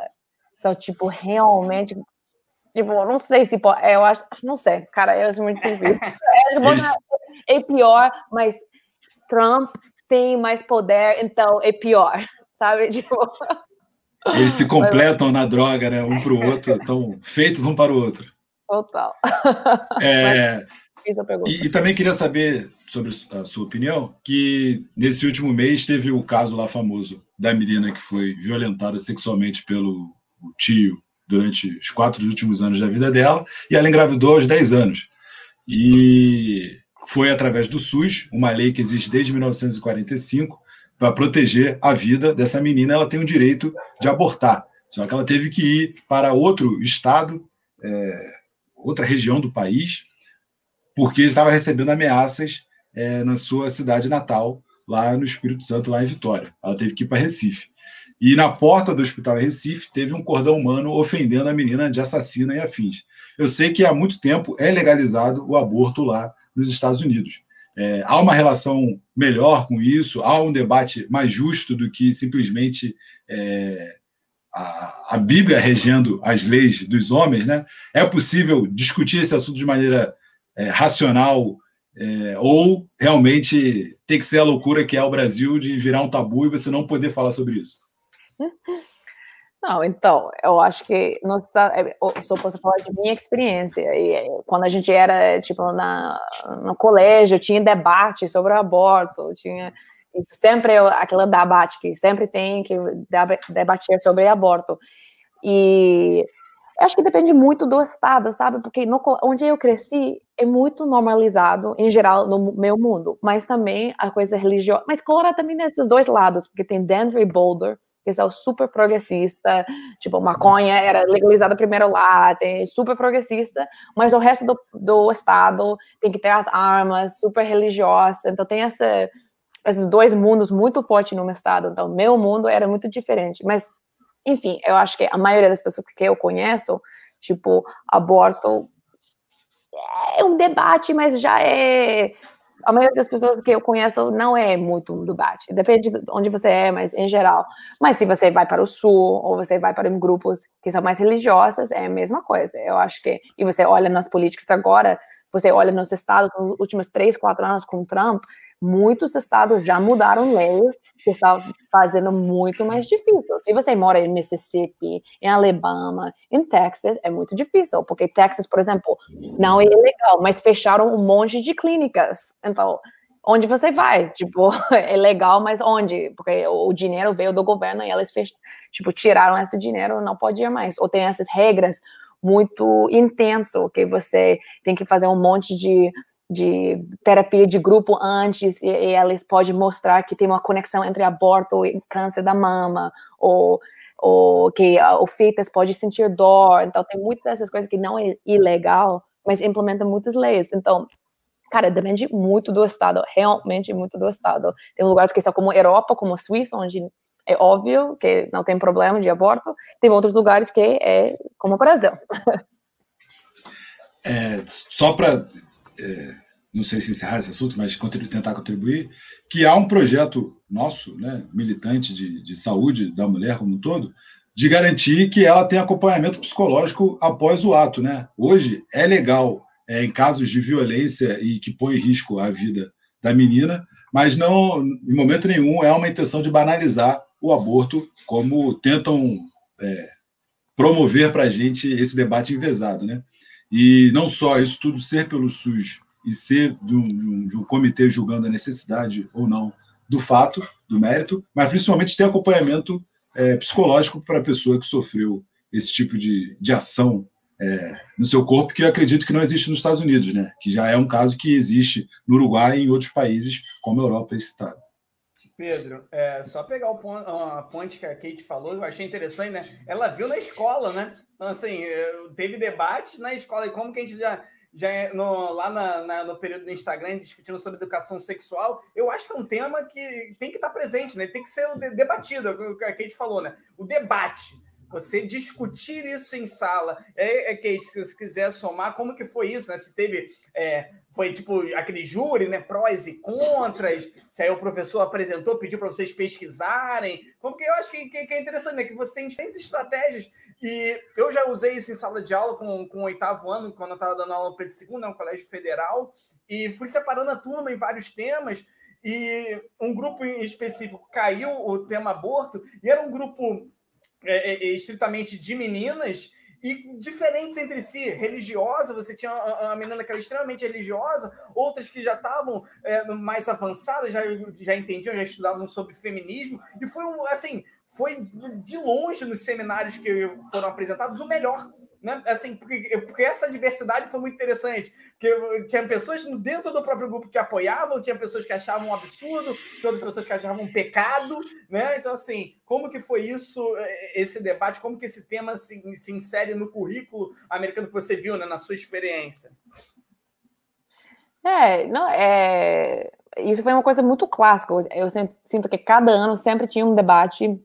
são, tipo, realmente Tipo, não sei se pode. Eu acho. Não sei, cara, eu acho muito difícil. Eles, é pior, mas Trump tem mais poder, então é pior, sabe? Tipo... Eles se completam na droga, né? Um para o outro, estão feitos um para o outro. Total. É, e, e, também queria saber sobre a sua opinião, que nesse último mês teve o caso lá famoso da menina que foi violentada sexualmente pelo tio durante os quatro últimos anos da vida dela, e ela engravidou aos 10 anos. E foi através do SUS, uma lei que existe desde 1945, para proteger a vida dessa menina, ela tem o direito de abortar. Só que ela teve que ir para outro estado, é, outra região do país, porque estava recebendo ameaças é, na sua cidade natal, lá no Espírito Santo, lá em Vitória. Ela teve que ir para Recife. E na porta do hospital em Recife teve um cordão humano ofendendo a menina de assassina e afins. Eu sei que há muito tempo é legalizado o aborto lá nos Estados Unidos. É, há uma relação melhor com isso, há um debate mais justo do que simplesmente é, a, a, Bíblia regendo as leis dos homens. Né? É possível discutir esse assunto de maneira é, racional é, ou realmente tem que ser a loucura que é o Brasil de virar um tabu e você não poder falar sobre isso? Não, então, eu acho que não só posso falar de minha experiência. E é, quando a gente era tipo na no colégio, tinha debate sobre o aborto, tinha isso sempre é aquele debate que sempre tem que debater sobre aborto. E eu acho que depende muito do estado, sabe? Porque no, onde eu cresci é muito normalizado, em geral, no meu mundo. Mas também a coisa religiosa. Mas Colorado também nesses dois lados, porque tem Denver e Boulder, são super progressista, tipo, maconha era legalizada primeiro lá, tem super progressista, mas o resto do, do estado tem que ter as armas, super religiosa, então tem essa, esses dois mundos muito fortes no meu estado, então meu mundo era muito diferente, mas enfim, eu acho que a maioria das pessoas que eu conheço, tipo, aborto é um debate, mas já é. A maioria das pessoas que eu conheço não é muito um debate. Depende de onde você é, mas em geral. Mas se você vai para o sul, ou você vai para grupos que são mais religiosos, é a mesma coisa. Eu acho que. E você olha nas políticas agora, você olha nos estados, nos últimos três, quatro anos com Trump, muitos estados já mudaram leis que estão fazendo muito mais difícil. Se você mora em Mississippi, em Alabama, em Texas, é muito difícil, porque Texas, por exemplo, não é ilegal, mas fecharam um monte de clínicas. Então, onde você vai? Tipo, é legal, mas onde? Porque o dinheiro veio do governo e eles fech... tipo, tiraram esse dinheiro, não podia mais. Ou tem essas regras muito intenso que você tem que fazer um monte de de terapia de grupo antes e, e eles podem mostrar que tem uma conexão entre aborto e câncer da mama ou, ou que o fetus pode sentir dor. Então tem muitas dessas coisas que não é ilegal mas implementa muitas leis. Então cara depende muito do estado realmente muito do estado. Tem lugares que são como Europa como Suíça onde é óbvio que não tem problema de aborto tem outros lugares que é como o Brasil é, só para é, não sei se encerrar esse assunto, mas contribuir, tentar contribuir, que há um projeto nosso, né, militante de, de saúde da mulher como um todo, de garantir que ela tenha acompanhamento psicológico após o ato. Né? Hoje é legal é, em casos de violência e que põe em risco a vida da menina, mas não, em momento nenhum, é uma intenção de banalizar o aborto, como tentam é, promover para a gente esse debate envezado. Né? E não só isso tudo ser pelo SUS e ser de um, de um comitê julgando a necessidade ou não do fato, do mérito, mas principalmente ter acompanhamento é, psicológico para a pessoa que sofreu esse tipo de, de ação é, no seu corpo, que eu acredito que não existe nos Estados Unidos, né? que já é um caso que existe no Uruguai e em outros países, como a Europa é citado. Pedro, é, só pegar o ponto, a ponte que a Kate falou, eu achei interessante, né? Ela viu na escola, né? Então, assim, é, teve debate na escola, e como que a gente já já é no, lá na, na, no período do Instagram discutindo sobre educação sexual, eu acho que é um tema que tem que estar presente, né? Tem que ser debatido, é o que a Kate falou, né? O debate. Você discutir isso em sala. É, é Kate, se você quiser somar, como que foi isso, né? Se teve, é, foi tipo aquele júri, né? Prós e contras, se aí o professor apresentou, pediu para vocês pesquisarem. Como que eu acho que, que, que, é interessante, né? Que você tem diferentes estratégias. E eu já usei isso em sala de aula com, com o oitavo ano, quando eu estava dando aula no Pedro II, né? Um colégio federal, e fui separando a turma em vários temas. E um grupo em específico caiu o tema aborto, e era um grupo é, é, é, estritamente de meninas e diferentes entre si, religiosa, você tinha uma menina que era extremamente religiosa, outras que já estavam é, mais avançadas, já, já entendiam, já estudavam sobre feminismo, e foi um, assim, foi de longe nos seminários que foram apresentados o melhor né? Assim, porque, porque essa diversidade foi muito interessante. Porque tinha pessoas dentro do próprio grupo que apoiavam, tinha pessoas que achavam um absurdo, tinha outras pessoas que achavam um pecado, né? Então, assim, como que foi isso, eh, esse debate, como que esse tema se, se insere no currículo americano que você viu, né, na sua experiência? É, não, é... Isso foi uma coisa muito clássica. Eu sinto que cada ano sempre tinha um debate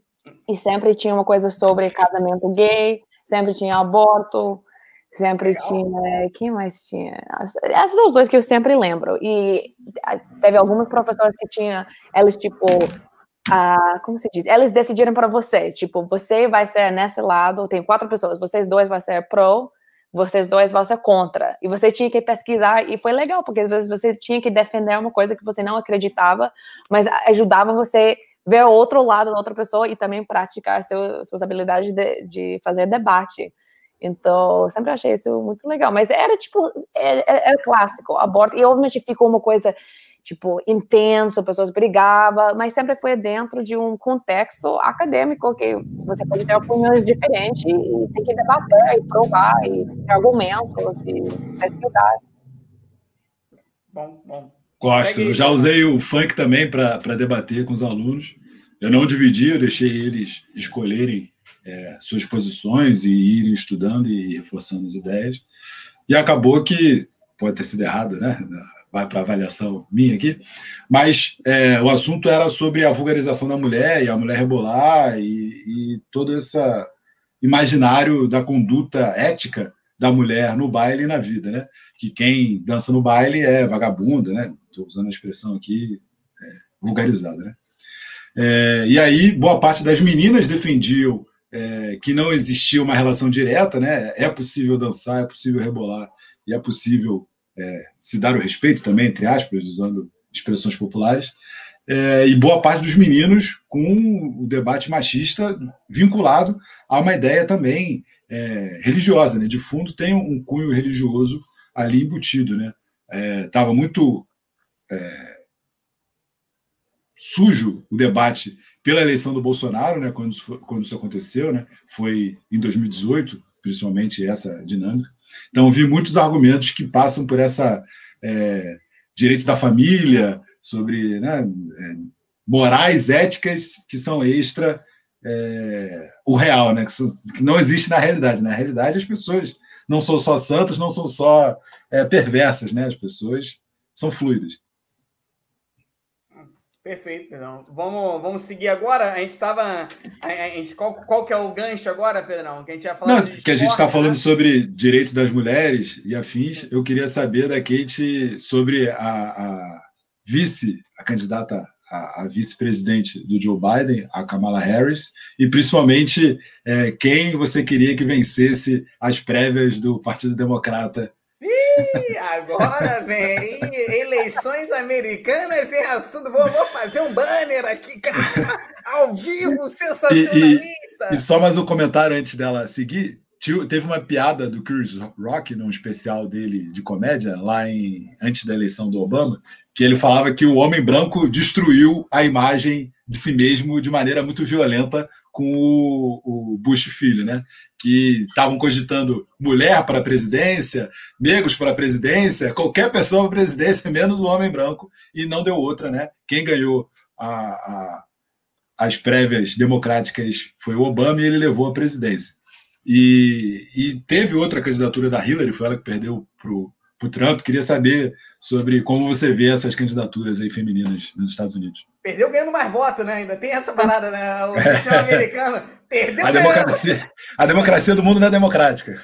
e sempre tinha uma coisa sobre casamento gay, sempre tinha aborto, sempre Legal. tinha. Quem mais tinha? Esses são os dois que eu sempre lembro. E teve algumas professoras que tinha, elas tipo. Ah, como se diz? Eles decidiram para você, tipo, você vai ser nesse lado, tem quatro pessoas, vocês dois vão ser pro, vocês dois vão ser contra. E você tinha que pesquisar, e foi legal, porque às vezes você tinha que defender uma coisa que você não acreditava, mas ajudava você ver o outro lado da outra pessoa e também praticar seu, suas habilidades de, de fazer debate. Então, sempre achei isso muito legal. Mas era tipo, era, era clássico, aborto. E obviamente ficou uma coisa, tipo, intenso, pessoas brigavam, mas sempre foi dentro de um contexto acadêmico, que você pode ter opiniões diferentes e tem que debater e provar, e ter argumentos e pesquisar. Bom, bom. Gosto. Eu já usei o funk também para debater com os alunos. Eu não dividi, eu deixei eles escolherem é, suas posições e irem estudando e reforçando as ideias. E acabou que, pode ter sido errado, né? Vai para avaliação minha aqui, mas é, o assunto era sobre a vulgarização da mulher e a mulher rebolar e, e todo esse imaginário da conduta ética da mulher no baile e na vida, né? Que quem dança no baile é vagabunda, né? Estou usando a expressão aqui é, vulgarizada, né? É, e aí, boa parte das meninas defendiam é, que não existia uma relação direta, né? É possível dançar, é possível rebolar e é possível é, se dar o respeito também, entre aspas, usando expressões populares. É, e boa parte dos meninos com o debate machista vinculado a uma ideia também é, religiosa, né? De fundo tem um cunho religioso ali embutido, né? Estava é, muito é, sujo o debate pela eleição do Bolsonaro, né, quando, isso, quando isso aconteceu, né, foi em 2018, principalmente essa dinâmica. Então, vi muitos argumentos que passam por essa é, direito da família, sobre né, é, morais, éticas que são extra é, o real, né, que, são, que, não existe na realidade. Na realidade, as pessoas não são só santas, não são só é, perversas, né, as pessoas são fluidas. Perfeito, Pedrão. Vamos, vamos seguir agora. A gente estava. A, a, gente, qual, qual que é o gancho agora, Pedrão? Que a gente ia falar Não, que a gente está falando né? sobre direitos das mulheres e afins. Eu queria saber da Kate sobre a, a vice, a candidata a, vice-presidente do Joe Biden, a Kamala Harris, e principalmente é, quem você queria que vencesse as prévias do Partido Democrata agora vem eleições americanas e assunto. Vou, vou, fazer um banner aqui, cara, ao vivo, sensacionalista. E, e, e, só mais um comentário antes dela seguir. Teve uma piada do Chris Rock num especial dele de comédia, lá em antes da eleição do Obama, que ele falava que o homem branco destruiu a imagem de si mesmo de maneira muito violenta com o, o Bush filho, né? Que estavam cogitando mulher para a presidência, negros para a presidência, qualquer pessoa para a presidência, menos o homem branco, e não deu outra, né? Quem ganhou a, a, as prévias democráticas foi o Obama e ele levou a presidência. E, e teve outra candidatura da Hillary, foi ela que perdeu para o Trump. Queria saber sobre como você vê essas candidaturas aí femininas nos Estados Unidos. Perdeu ganhando mais voto, né? Ainda tem essa parada, né? O sistema americano perdeu a democracia, a democracia do mundo não é democrática.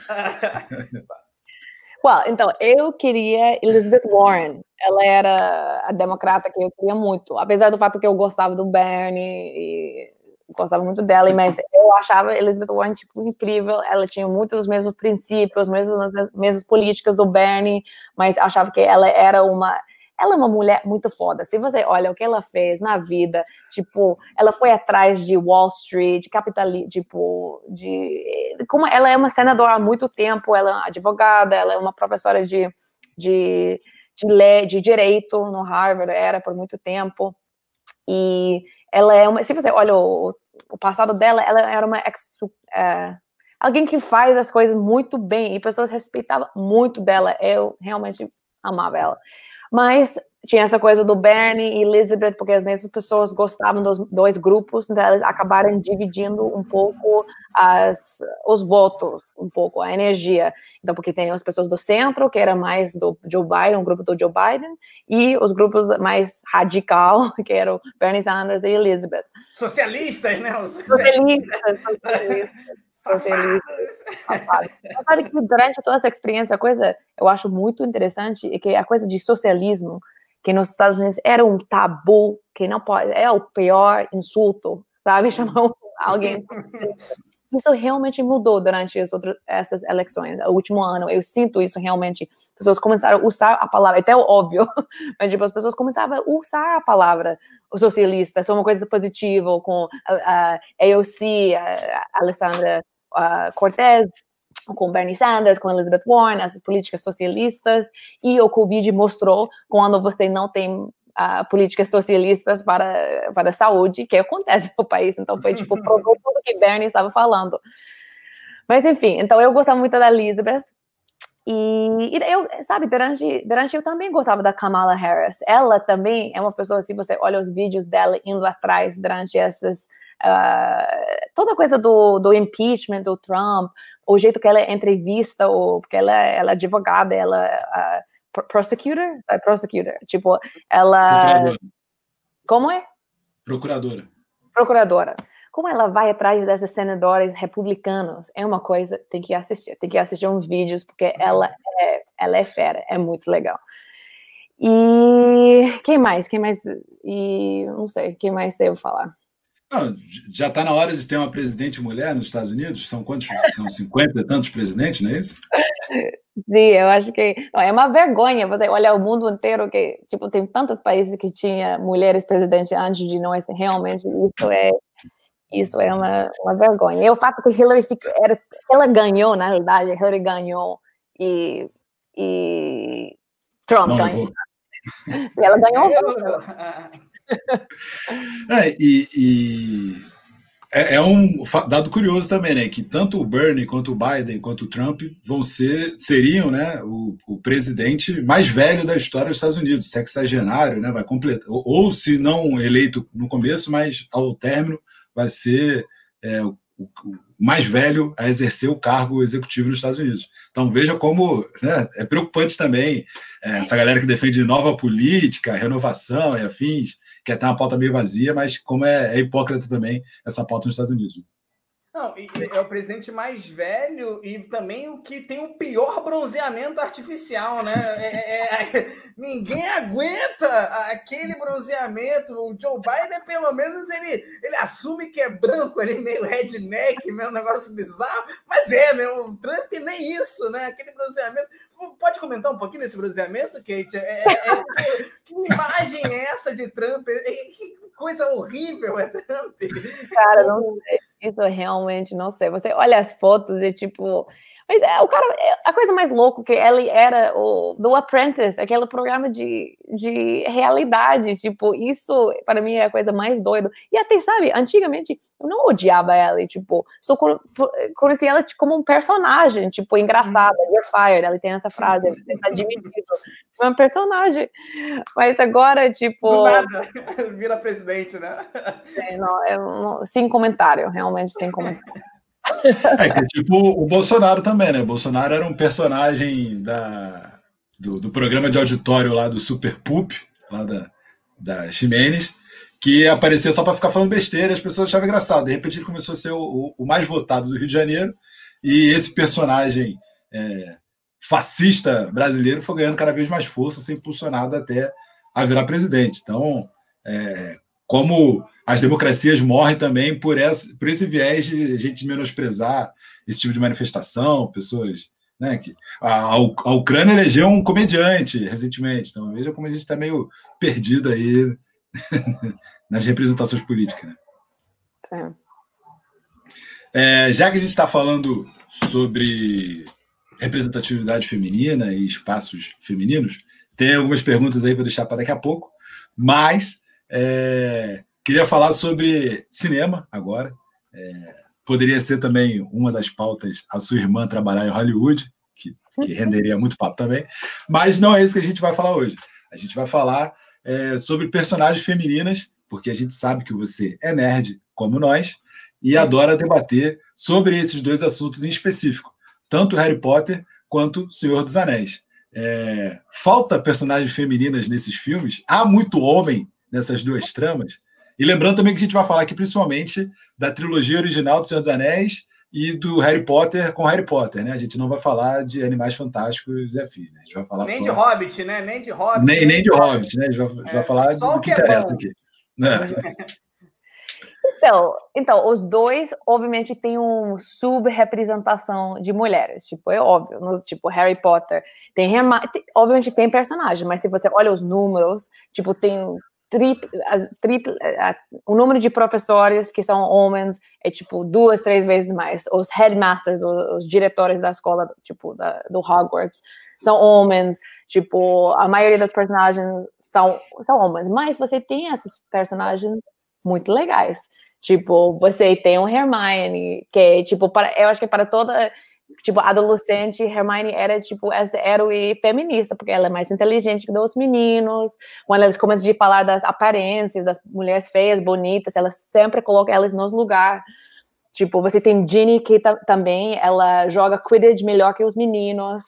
well, então, eu queria Elizabeth Warren. Ela era a democrata que eu queria muito. Apesar do fato que eu gostava do Bernie e gostava muito dela, mas eu achava Elizabeth Warren tipo incrível. Ela tinha muitos dos mesmos princípios, mesmas mesmas políticas do Bernie, mas achava que ela era uma ela é uma mulher muito foda. Se você olha o que ela fez na vida, tipo, ela foi atrás de Wall Street, de capitalismo, tipo, de como ela é uma senadora há muito tempo, ela é uma advogada, ela é uma professora de de, de, lei, de direito no Harvard, era por muito tempo. E ela é uma. Se você olha o, o passado dela, ela era uma ex, é, alguém que faz as coisas muito bem e pessoas respeitavam muito dela. Eu realmente amava ela. Mas tinha essa coisa do Bernie e Elizabeth, porque as mesmas pessoas gostavam dos dois grupos, então elas acabaram dividindo um pouco as, os votos, um pouco a energia. Então, porque tem as pessoas do centro, que era mais do Joe Biden, um grupo do Joe Biden, e os grupos mais radical, que eram Bernie Sanders e Elizabeth. Socialistas, né? Os socialistas, socialistas. Safados. Sabe que durante toda essa experiência, a coisa eu acho muito interessante é que a coisa de socialismo que nos Estados Unidos era um tabu, que não pode, é o pior insulto, sabe? Chamar alguém. Isso realmente mudou durante outros, essas eleições, o último ano. Eu sinto isso realmente. As pessoas começaram a usar a palavra, até óbvio, mas tipo, as pessoas começavam a usar a palavra o socialista, é uma coisa positiva, com a, a AOC, a, a Alessandra Cortez, com Bernie Sanders, com Elizabeth Warren, essas políticas socialistas, e o Covid mostrou quando você não tem uh, políticas socialistas para, para a saúde, que acontece no país, então foi tipo, provou tudo que Bernie estava falando. Mas enfim, então eu gostava muito da Elizabeth, e, e, eu, sabe, durante, durante eu também gostava da Kamala Harris. Ela também é uma pessoa, se você olha os vídeos dela indo atrás durante essas Uh, toda coisa do, do impeachment do Trump, o jeito que ela é entrevista, ou, porque ela, ela é advogada, ela é uh, prosecutor, uh, prosecutor, tipo, ela... Como é? Procuradora. Procuradora. Como ela vai atrás desses senadores republicanos, é uma coisa, tem que assistir, tem que assistir uns vídeos, porque uhum. ela é, ela é fera, é muito legal. E quem mais? Quem mais? E não sei, quem mais devo falar? Não, já está na hora de ter uma presidente mulher nos Estados Unidos? São quantos? São 50 e tantos presidentes, não é isso? Sim, eu acho que não, é uma vergonha você olhar o mundo inteiro que tipo tem tantos países que tinha mulheres presidentes antes de nós. Realmente isso é isso é uma, uma vergonha. E o fato que Hillary era, ela ganhou na realidade, Hillary ganhou e, e Trump não, ganhou. ela ganhou. É, e, e é, é, um dado curioso também, né? Que tanto o Bernie quanto o Biden quanto o Trump vão ser, seriam, né, o, o presidente mais velho da história dos Estados Unidos, sexagenário, né? Vai completar, ou, ou se não eleito no começo, mas ao término vai ser é, o, o, mais velho a exercer o cargo executivo nos Estados Unidos. Então veja como né, é preocupante também é, essa galera que defende nova política, renovação e afins que até uma pauta meio vazia, mas como é, é hipócrita também essa pauta nos Estados Unidos. Não, é o presidente mais velho e também o que tem o pior bronzeamento artificial, né? É, é, é, ninguém aguenta aquele bronzeamento. O Joe Biden, pelo menos, ele, ele assume que é branco, ele meio redneck, meio negócio bizarro, mas é, né? O Trump nem isso, né? Aquele bronzeamento. Pode comentar um pouquinho desse bronzeamento, Kate? É, é, é que imagem é essa de Trump? Que coisa horrível é Trump? Cara, não sei. Isso eu realmente não sei. Você olha as fotos e tipo. Mas é, o cara, é, a coisa mais louca que ele era o do Apprentice, aquele programa de, de realidade, tipo, isso para mim é a coisa mais doida. E até, sabe, antigamente eu não odiava ela, tipo, só conhecia ela como um personagem, tipo, engraçada, uhum. you're fired, ela tem essa frase, você tá demitido, é um personagem. Mas agora, tipo... Do nada, vira presidente, né? É, não, é, sem comentário, realmente sem comentário. É que tipo o Bolsonaro também, né? O Bolsonaro era um personagem da, do, do programa de auditório lá do Super Pup, lá da, da Ximenes, que aparecia só para ficar falando besteira, as pessoas achavam engraçado. De repente ele começou a ser o, o mais votado do Rio de Janeiro, e esse personagem é, fascista brasileiro foi ganhando cada vez mais força, ser impulsionado até a virar presidente. Então, é, como as democracias morrem também por, essa, por esse viés de a gente menosprezar esse tipo de manifestação, pessoas. Né, que a, a Ucrânia elegeu um comediante recentemente, então veja como a gente está meio perdido aí nas representações políticas. Né? É, já que a gente está falando sobre representatividade feminina e espaços femininos, tem algumas perguntas aí para deixar para daqui a pouco, mas é, queria falar sobre cinema agora. É, poderia ser também uma das pautas a sua irmã trabalhar em Hollywood, que, que renderia muito papo também, mas não é isso que a gente vai falar hoje. A gente vai falar é, sobre personagens femininas, porque a gente sabe que você é nerd como nós e adora debater sobre esses dois assuntos em específico, tanto Harry Potter quanto Senhor dos Anéis. É, falta personagens femininas nesses filmes, há muito homem nessas duas tramas. E lembrando também que a gente vai falar aqui principalmente da trilogia original do Senhor dos Anéis e do Harry Potter com Harry Potter, né? A gente não vai falar de Animais Fantásticos e afins, né? A gente vai falar nem só... de Hobbit, né? Nem de Hobbit. Nem, nem de Hobbit, né? A gente vai, gente vai é, falar do, que, que interessa é aqui. Né? Então, então, os dois, obviamente, têm uma subrepresentação de mulheres. Tipo, é óbvio. No, tipo, Harry Potter tem, tem, obviamente, tem personagem, mas se você olha os números, tipo, tem triplo, triplo, o número de professores que são homens é tipo duas, três vezes mais. Os headmasters, os, os diretores da escola, tipo da, do Hogwarts, são homens. Tipo, a maioria das personagens são, são homens. Mas você tem esses personagens muito legais. Tipo, você tem um Hermione, que tipo, para, eu acho que para toda tipo, adolescente, Hermione era, tipo, essa herói feminista, porque ela é mais inteligente que os meninos. Quando eles começam a falar das aparências, das mulheres feias, bonitas, ela sempre coloca elas nos lugares. Tipo, você tem Ginny, que também, ela joga Quidditch melhor que os meninos.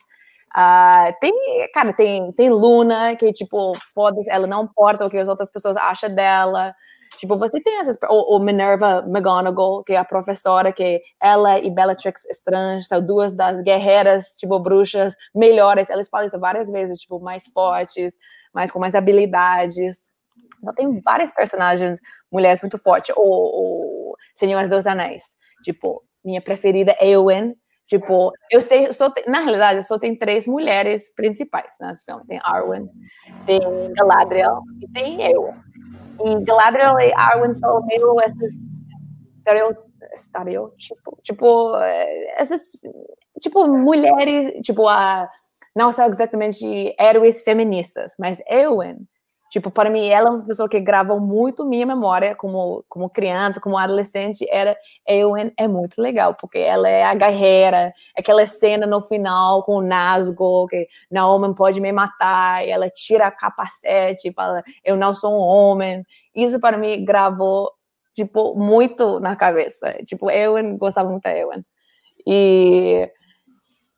Uh, tem, cara, tem, tem Luna, que, tipo, pode, ela não importa o que as outras pessoas acham dela. Tipo, você tem essas. Ou, ou Minerva McGonagall, que é a professora, que ela e Bellatrix Estrange são duas das guerreiras, tipo, bruxas melhores. Elas falam isso várias vezes, tipo, mais fortes, mais com mais habilidades. Então, tem várias personagens mulheres muito fortes. Ou, ou Senhoras dos Anéis. Tipo, minha preferida é Eowyn, Tipo, eu sei, só na realidade, só tem três mulheres principais nesse filme. Tem Arwen, tem Galadriel e tem eu. E Galadriel e Arwen são meio esses estereótipo, tipo, essas, tipo, mulheres, tipo, a, não são exatamente heróis feministas, mas Eowyn Tipo, para mim, ela é uma pessoa que gravou muito minha memória como, como criança, como adolescente. Era Eowyn é muito legal, porque ela é a guerreira, aquela cena no final com o Nazgûl, que Naomi pode me matar, e ela tira a capacete e fala, eu não sou um homem. Isso para mim gravou, tipo, muito na cabeça. Tipo, Eowyn, gostava muito da Eowyn. E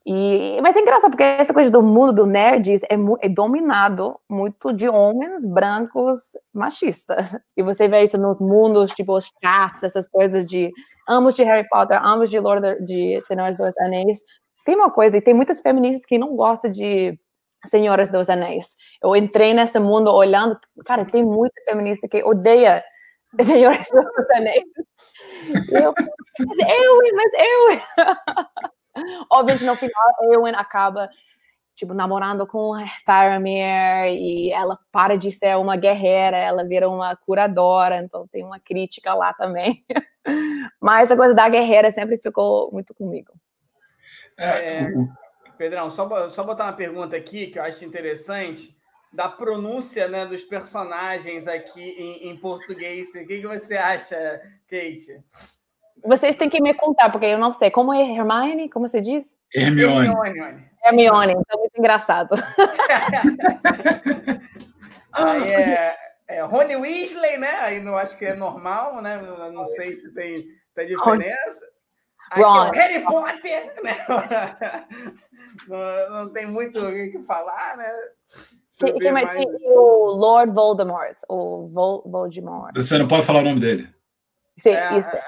e, mas é engraçado, porque essa coisa do mundo do nerds é, é, dominado muito de homens brancos machistas. E você vê isso nos mundos, tipo, os chats, essas coisas de ambos de Harry Potter, ambos de Lord de Senhores dos Anéis. Tem uma coisa, e tem muitas feministas que não gostam de Senhoras dos Anéis. Eu entrei nesse mundo olhando, cara, tem muita feminista que odeia Senhoras dos Anéis. Eu, mas eu, mas eu. Obviamente, no final, Eowyn acaba tipo, namorando com Faramir e ela para de ser uma guerreira, ela vira uma curadora, então tem uma crítica lá também. Mas a coisa da guerreira sempre ficou muito comigo. É, Pedrão, só, só botar uma pergunta aqui que eu acho interessante da pronúncia né, dos personagens aqui em, em português. O que, que você acha, Kate? Vocês têm que me contar, porque eu não sei. Como é Hermione? Como você diz? Hermione. Hermione. Hermione, então é muito engraçado. Aí é, é Rony Weasley, né? Aí não acho que é normal, né? Não sei se tem, tem diferença. Aqui Ron. é Harry Potter, né? Não, não tem muito o que falar, né? Quem, quem mais... mais... o Lord Voldemort, o Vol Voldemort. Você não pode falar o nome dele. Sim, é, isso. É,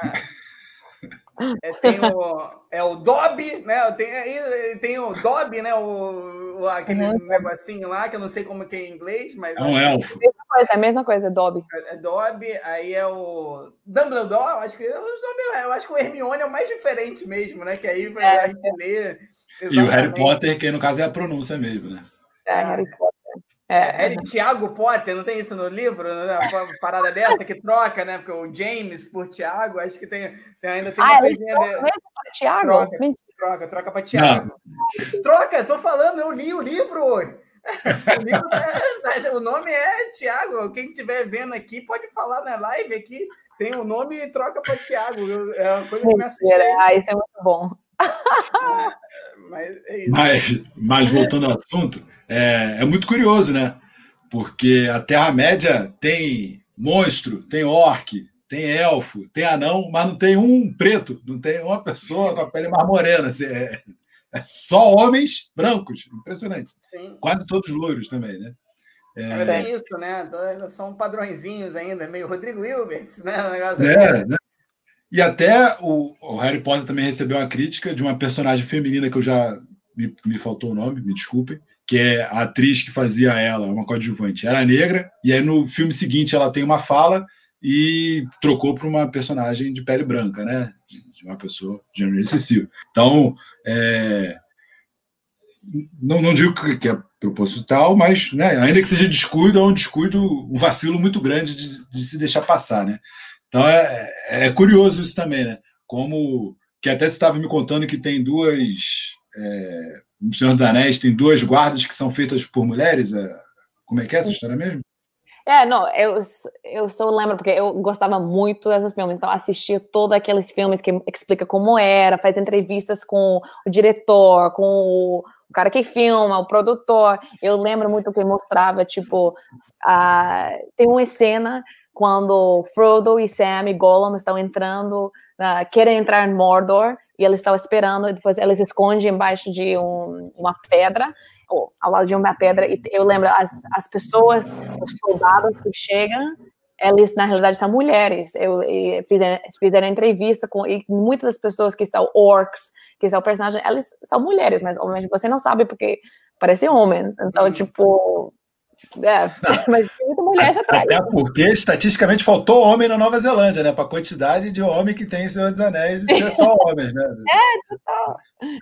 é, tem o, é o Dobby, né? Tem, tem o Dobby, né? O, o aquele uhum. negocinho lá, que eu não sei como que é em inglês, mas. É um elfo. É a mesma coisa, é a mesma coisa, Dobby. É, é Dobby, aí é o Dumbledore, acho que eu acho que o Hermione é o mais diferente mesmo, né? Que aí é. a gente lê. E o Harry Potter, que no caso é a pronúncia mesmo, né? É, Harry Potter. É, é Harry Tiago Potter, não tem isso no livro? Né? Uma parada dessa que troca, né? Porque o James por Tiago, acho que tem, tem ainda tem uma ah, coisinha dele. Tiago? Troca, troca, troca para Tiago. Troca, tô falando, eu li o livro. O, livro é, o nome é Tiago. Quem estiver vendo aqui pode falar na live aqui. Tem o nome e troca para Tiago. É uma coisa que me assustei. Ah, isso é muito bom. É, mas, é isso. Mas, mas voltando ao assunto, é, é muito curioso, né? Porque a Terra-média tem monstro, tem orc, tem elfo, tem anão, mas não tem um preto, não tem uma pessoa com a pele mais morena. Assim, é, é só homens brancos, impressionante. Sim. Quase todos loiros também, né? É, é isso, né? São padrõezinhos ainda, meio Rodrigo Hilbert, né? é, assim. né? E até o, o, Harry Potter também recebeu uma crítica de uma personagem feminina que eu já me, me faltou o nome, me desculpem, que é a atriz que fazia ela, uma coadjuvante, era negra, e aí no filme seguinte ela tem uma fala e trocou para uma personagem de pele branca, né? De uma pessoa de gênero excessivo. Então, é, não, não digo que é proposital, mas né, ainda que seja descuido, é um descuido, um vacilo muito grande de, de se deixar passar, né? Então é, é curioso isso também, né? Como que até você estava me contando que tem duas é, no Senhor dos Anéis tem duas guardas que são feitas por mulheres. É, como é que é essa história mesmo? É, não, eu, eu só lembro porque eu gostava muito desses filmes, então assistia todos aqueles filmes que explica como era, faz entrevistas com o diretor, com o, o cara que filma, o produtor. Eu lembro muito que mostrava, tipo, uh, tem uma cena quando Frodo e Sam e Gollum estão entrando, uh, querem entrar em Mordor, e eles estão esperando, e depois eles se escondem embaixo de um, uma pedra, ou ao lado de uma pedra, e eu lembro, as, as pessoas, os soldados que chegam, eles na realidade são mulheres, eu, fizeram, fizeram entrevista com, e muitas das pessoas que são orcs, que são personagens, elas são mulheres, mas obviamente você não sabe porque parecem homens, então, tipo, é, mas tem muita mulher atrás. Até porque, estatisticamente, faltou homem na Nova Zelândia, né? Para a quantidade de homem que tem em Senhor dos Anéis e ser só homens, né? É, total.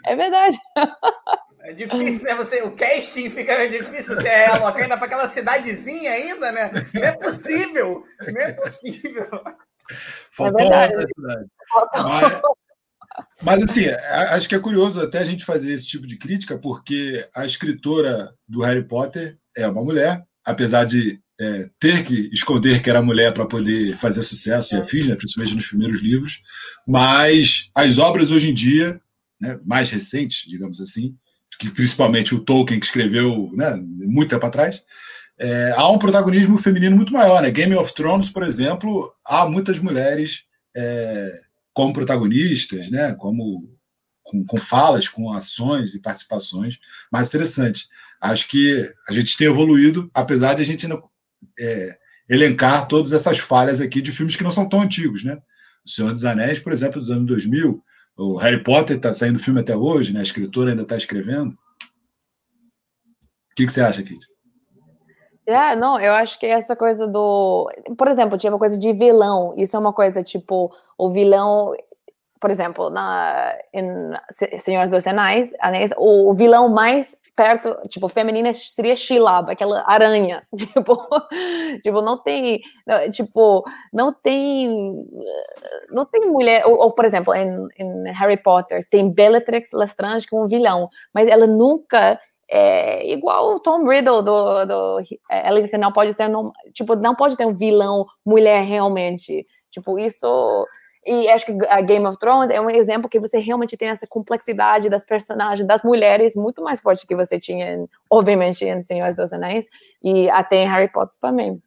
É verdade. É difícil, né? Você, o casting fica difícil você é alocar ainda para aquela cidadezinha ainda, né? Não é possível. Não é possível. Faltou é homem na cidade. Mas, mas, assim, acho que é curioso até a gente fazer esse tipo de crítica, porque a escritora do Harry Potter é uma mulher, apesar de é, ter que esconder que era mulher para poder fazer sucesso e afins, né, principalmente nos primeiros livros, mas as obras hoje em dia, né, mais recentes, digamos assim, que principalmente o Tolkien que escreveu né, muito tempo atrás, é, há um protagonismo feminino muito maior. Né? Game of Thrones, por exemplo, há muitas mulheres é, como protagonistas, né, como com, com falas, com ações e participações mais interessantes acho que a gente tem evoluído, apesar de a gente não é, elencar todas essas falhas aqui de filmes que não são tão antigos, né? O Senhor dos Anéis, por exemplo, dos anos 2000, o Harry Potter está saindo filme até hoje, né? A escritora ainda está escrevendo. O que, que você acha, Kit? É, não, eu acho que essa coisa do. Por exemplo, tinha uma coisa de vilão. Isso é uma coisa tipo, o vilão por exemplo, na em Senhores dos Anéis, Anéis, o vilão mais perto, tipo, feminina seria Shilab, aquela aranha, tipo, tipo, não tem, tipo, não tem, não tem mulher, ou, ou por exemplo, em, em, Harry Potter, tem Bellatrix Lestrange como vilão, mas ela nunca é igual o Tom Riddle do, do que não pode ter, tipo, não pode ter um vilão mulher realmente, tipo, isso e acho que a Game of Thrones é um exemplo que você realmente tem essa complexidade das personagens, das mulheres, muito mais forte que você tinha, obviamente, em Senhores dos Anéis, e até em Harry Potter também.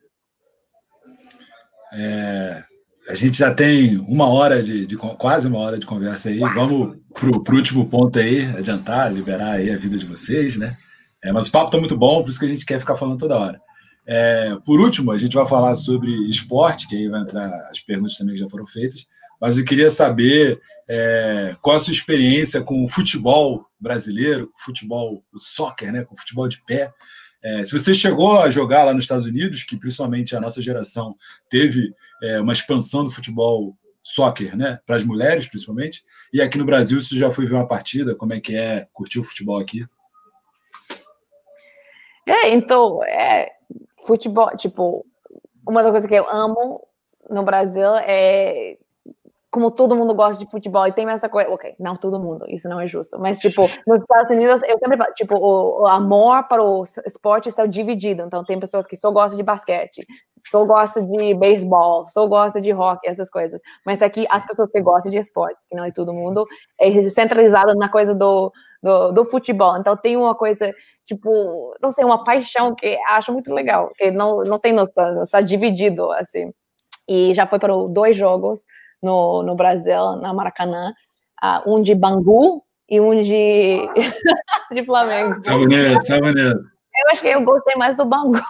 É, a gente já tem uma hora de, de quase uma hora de conversa aí. Vamos para o último ponto aí, adiantar, liberar aí a vida de vocês, né? É, mas o papo está muito bom, por isso que a gente quer ficar falando toda hora. É, por último, a gente vai falar sobre esporte, que aí vai entrar as perguntas também que já foram feitas, mas eu queria saber é, qual a sua experiência com o futebol brasileiro, futebol, o soccer, né, com o futebol de pé. É, se você chegou a jogar lá nos Estados Unidos, que principalmente a nossa geração teve é, uma expansão do futebol soccer, né, para as mulheres principalmente, e aqui no Brasil, você já foi ver uma partida, como é que é curtir o futebol aqui? É, então, é, futebol, tipo, uma das coisas que eu amo no Brasil é como todo mundo gosta de futebol e tem essa coisa, ok, não todo mundo, isso não é justo, mas tipo, nos Estados Unidos, eu sempre falo, tipo, o, o, amor para o esporte está dividido, então tem pessoas que só gostam de basquete, só gostam de beisebol, só gostam de rock, essas coisas, mas aqui as pessoas que gostam de esporte, que não é todo mundo, é centralizado na coisa do, do, do futebol, então tem uma coisa, tipo, não sei, uma paixão que acho muito legal, que não, não tem noção, está dividido, assim, e já foi para dois jogos, no, no Brasil, na Maracanã, uh, um de Bangu e um de, de Flamengo. Saboneiro, saboneiro. Eu acho que eu gostei mais do Bangu.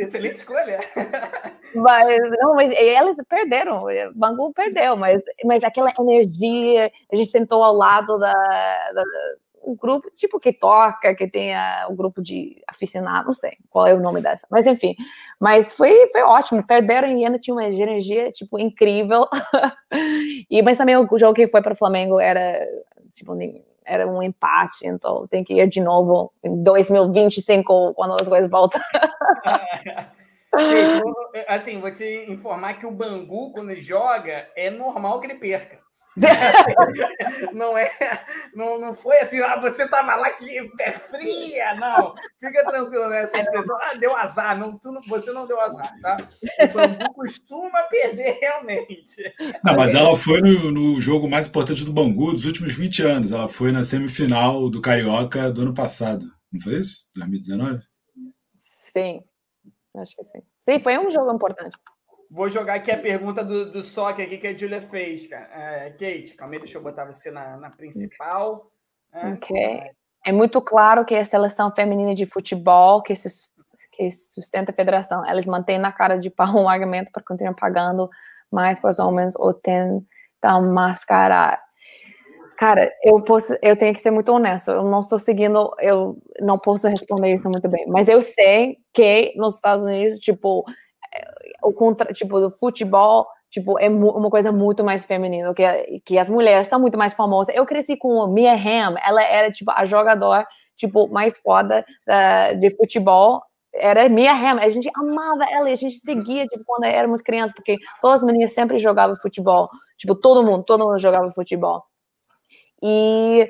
Excelente escolha. Mas, não, mas eles perderam, Bangu perdeu, mas, mas aquela energia, a gente sentou ao lado da, da um grupo, tipo que toca, que tenha o grupo de aficionados, não sei qual é o nome dessa, mas enfim, mas foi, foi ótimo, perderam e ainda tinha uma energia, tipo, incrível, e, mas também o jogo que foi para o Flamengo era, tipo, era um empate, então tem que ir de novo em 2025, quando as coisas voltam. assim, vou te informar que o Bangu, quando ele joga, é normal que ele perca. não é, não, não foi assim, ah, você estava lá que pé fria, não. Fica tranquilo nessa né? expressão. Ah, deu azar, não, tu não, você não deu azar, tá? O Bangu costuma perder realmente. Não, mas ela foi no, no, jogo mais importante do Bangu dos últimos 20 anos. Ela foi na semifinal do Carioca do ano passado. Não foi isso? 2019? Sim, acho que sim. Sim, foi um jogo importante. Vou jogar aqui a pergunta do, do soccer aqui que a Julia fez, cara. É, Kate, calma aí, deixa eu botar você na, na principal. É. Ok. É muito claro que a seleção feminina de futebol, que, se, que sustenta a federação, eles mantêm na cara de pau um argumento para continuar pagando mais para os homens ou tentar mascarar. Cara, eu posso, eu tenho que ser muito honesta. Eu não estou seguindo, eu não posso responder isso muito bem. Mas eu sei que nos Estados Unidos, tipo, o contra, tipo, do futebol, tipo, é uma coisa muito mais feminina, que, que as mulheres são muito mais famosas. Eu cresci com a Mia Hamm, ela era, tipo, a jogadora, tipo, mais foda uh, de futebol, era Mia Hamm, a gente amava ela, e a gente seguia, tipo, quando éramos crianças, porque todas as meninas sempre jogavam futebol, tipo, todo mundo, todo mundo jogava futebol. E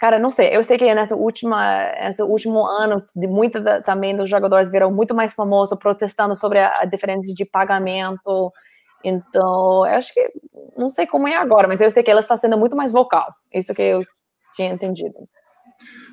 Cara, não sei. Eu sei que nessa última, nesse último ano, de muita da, também dos jogadores viram muito mais famosos protestando sobre a, a diferença de pagamento. Então, eu acho que não sei como é agora, mas eu sei que ela está sendo muito mais vocal. Isso que eu tinha entendido.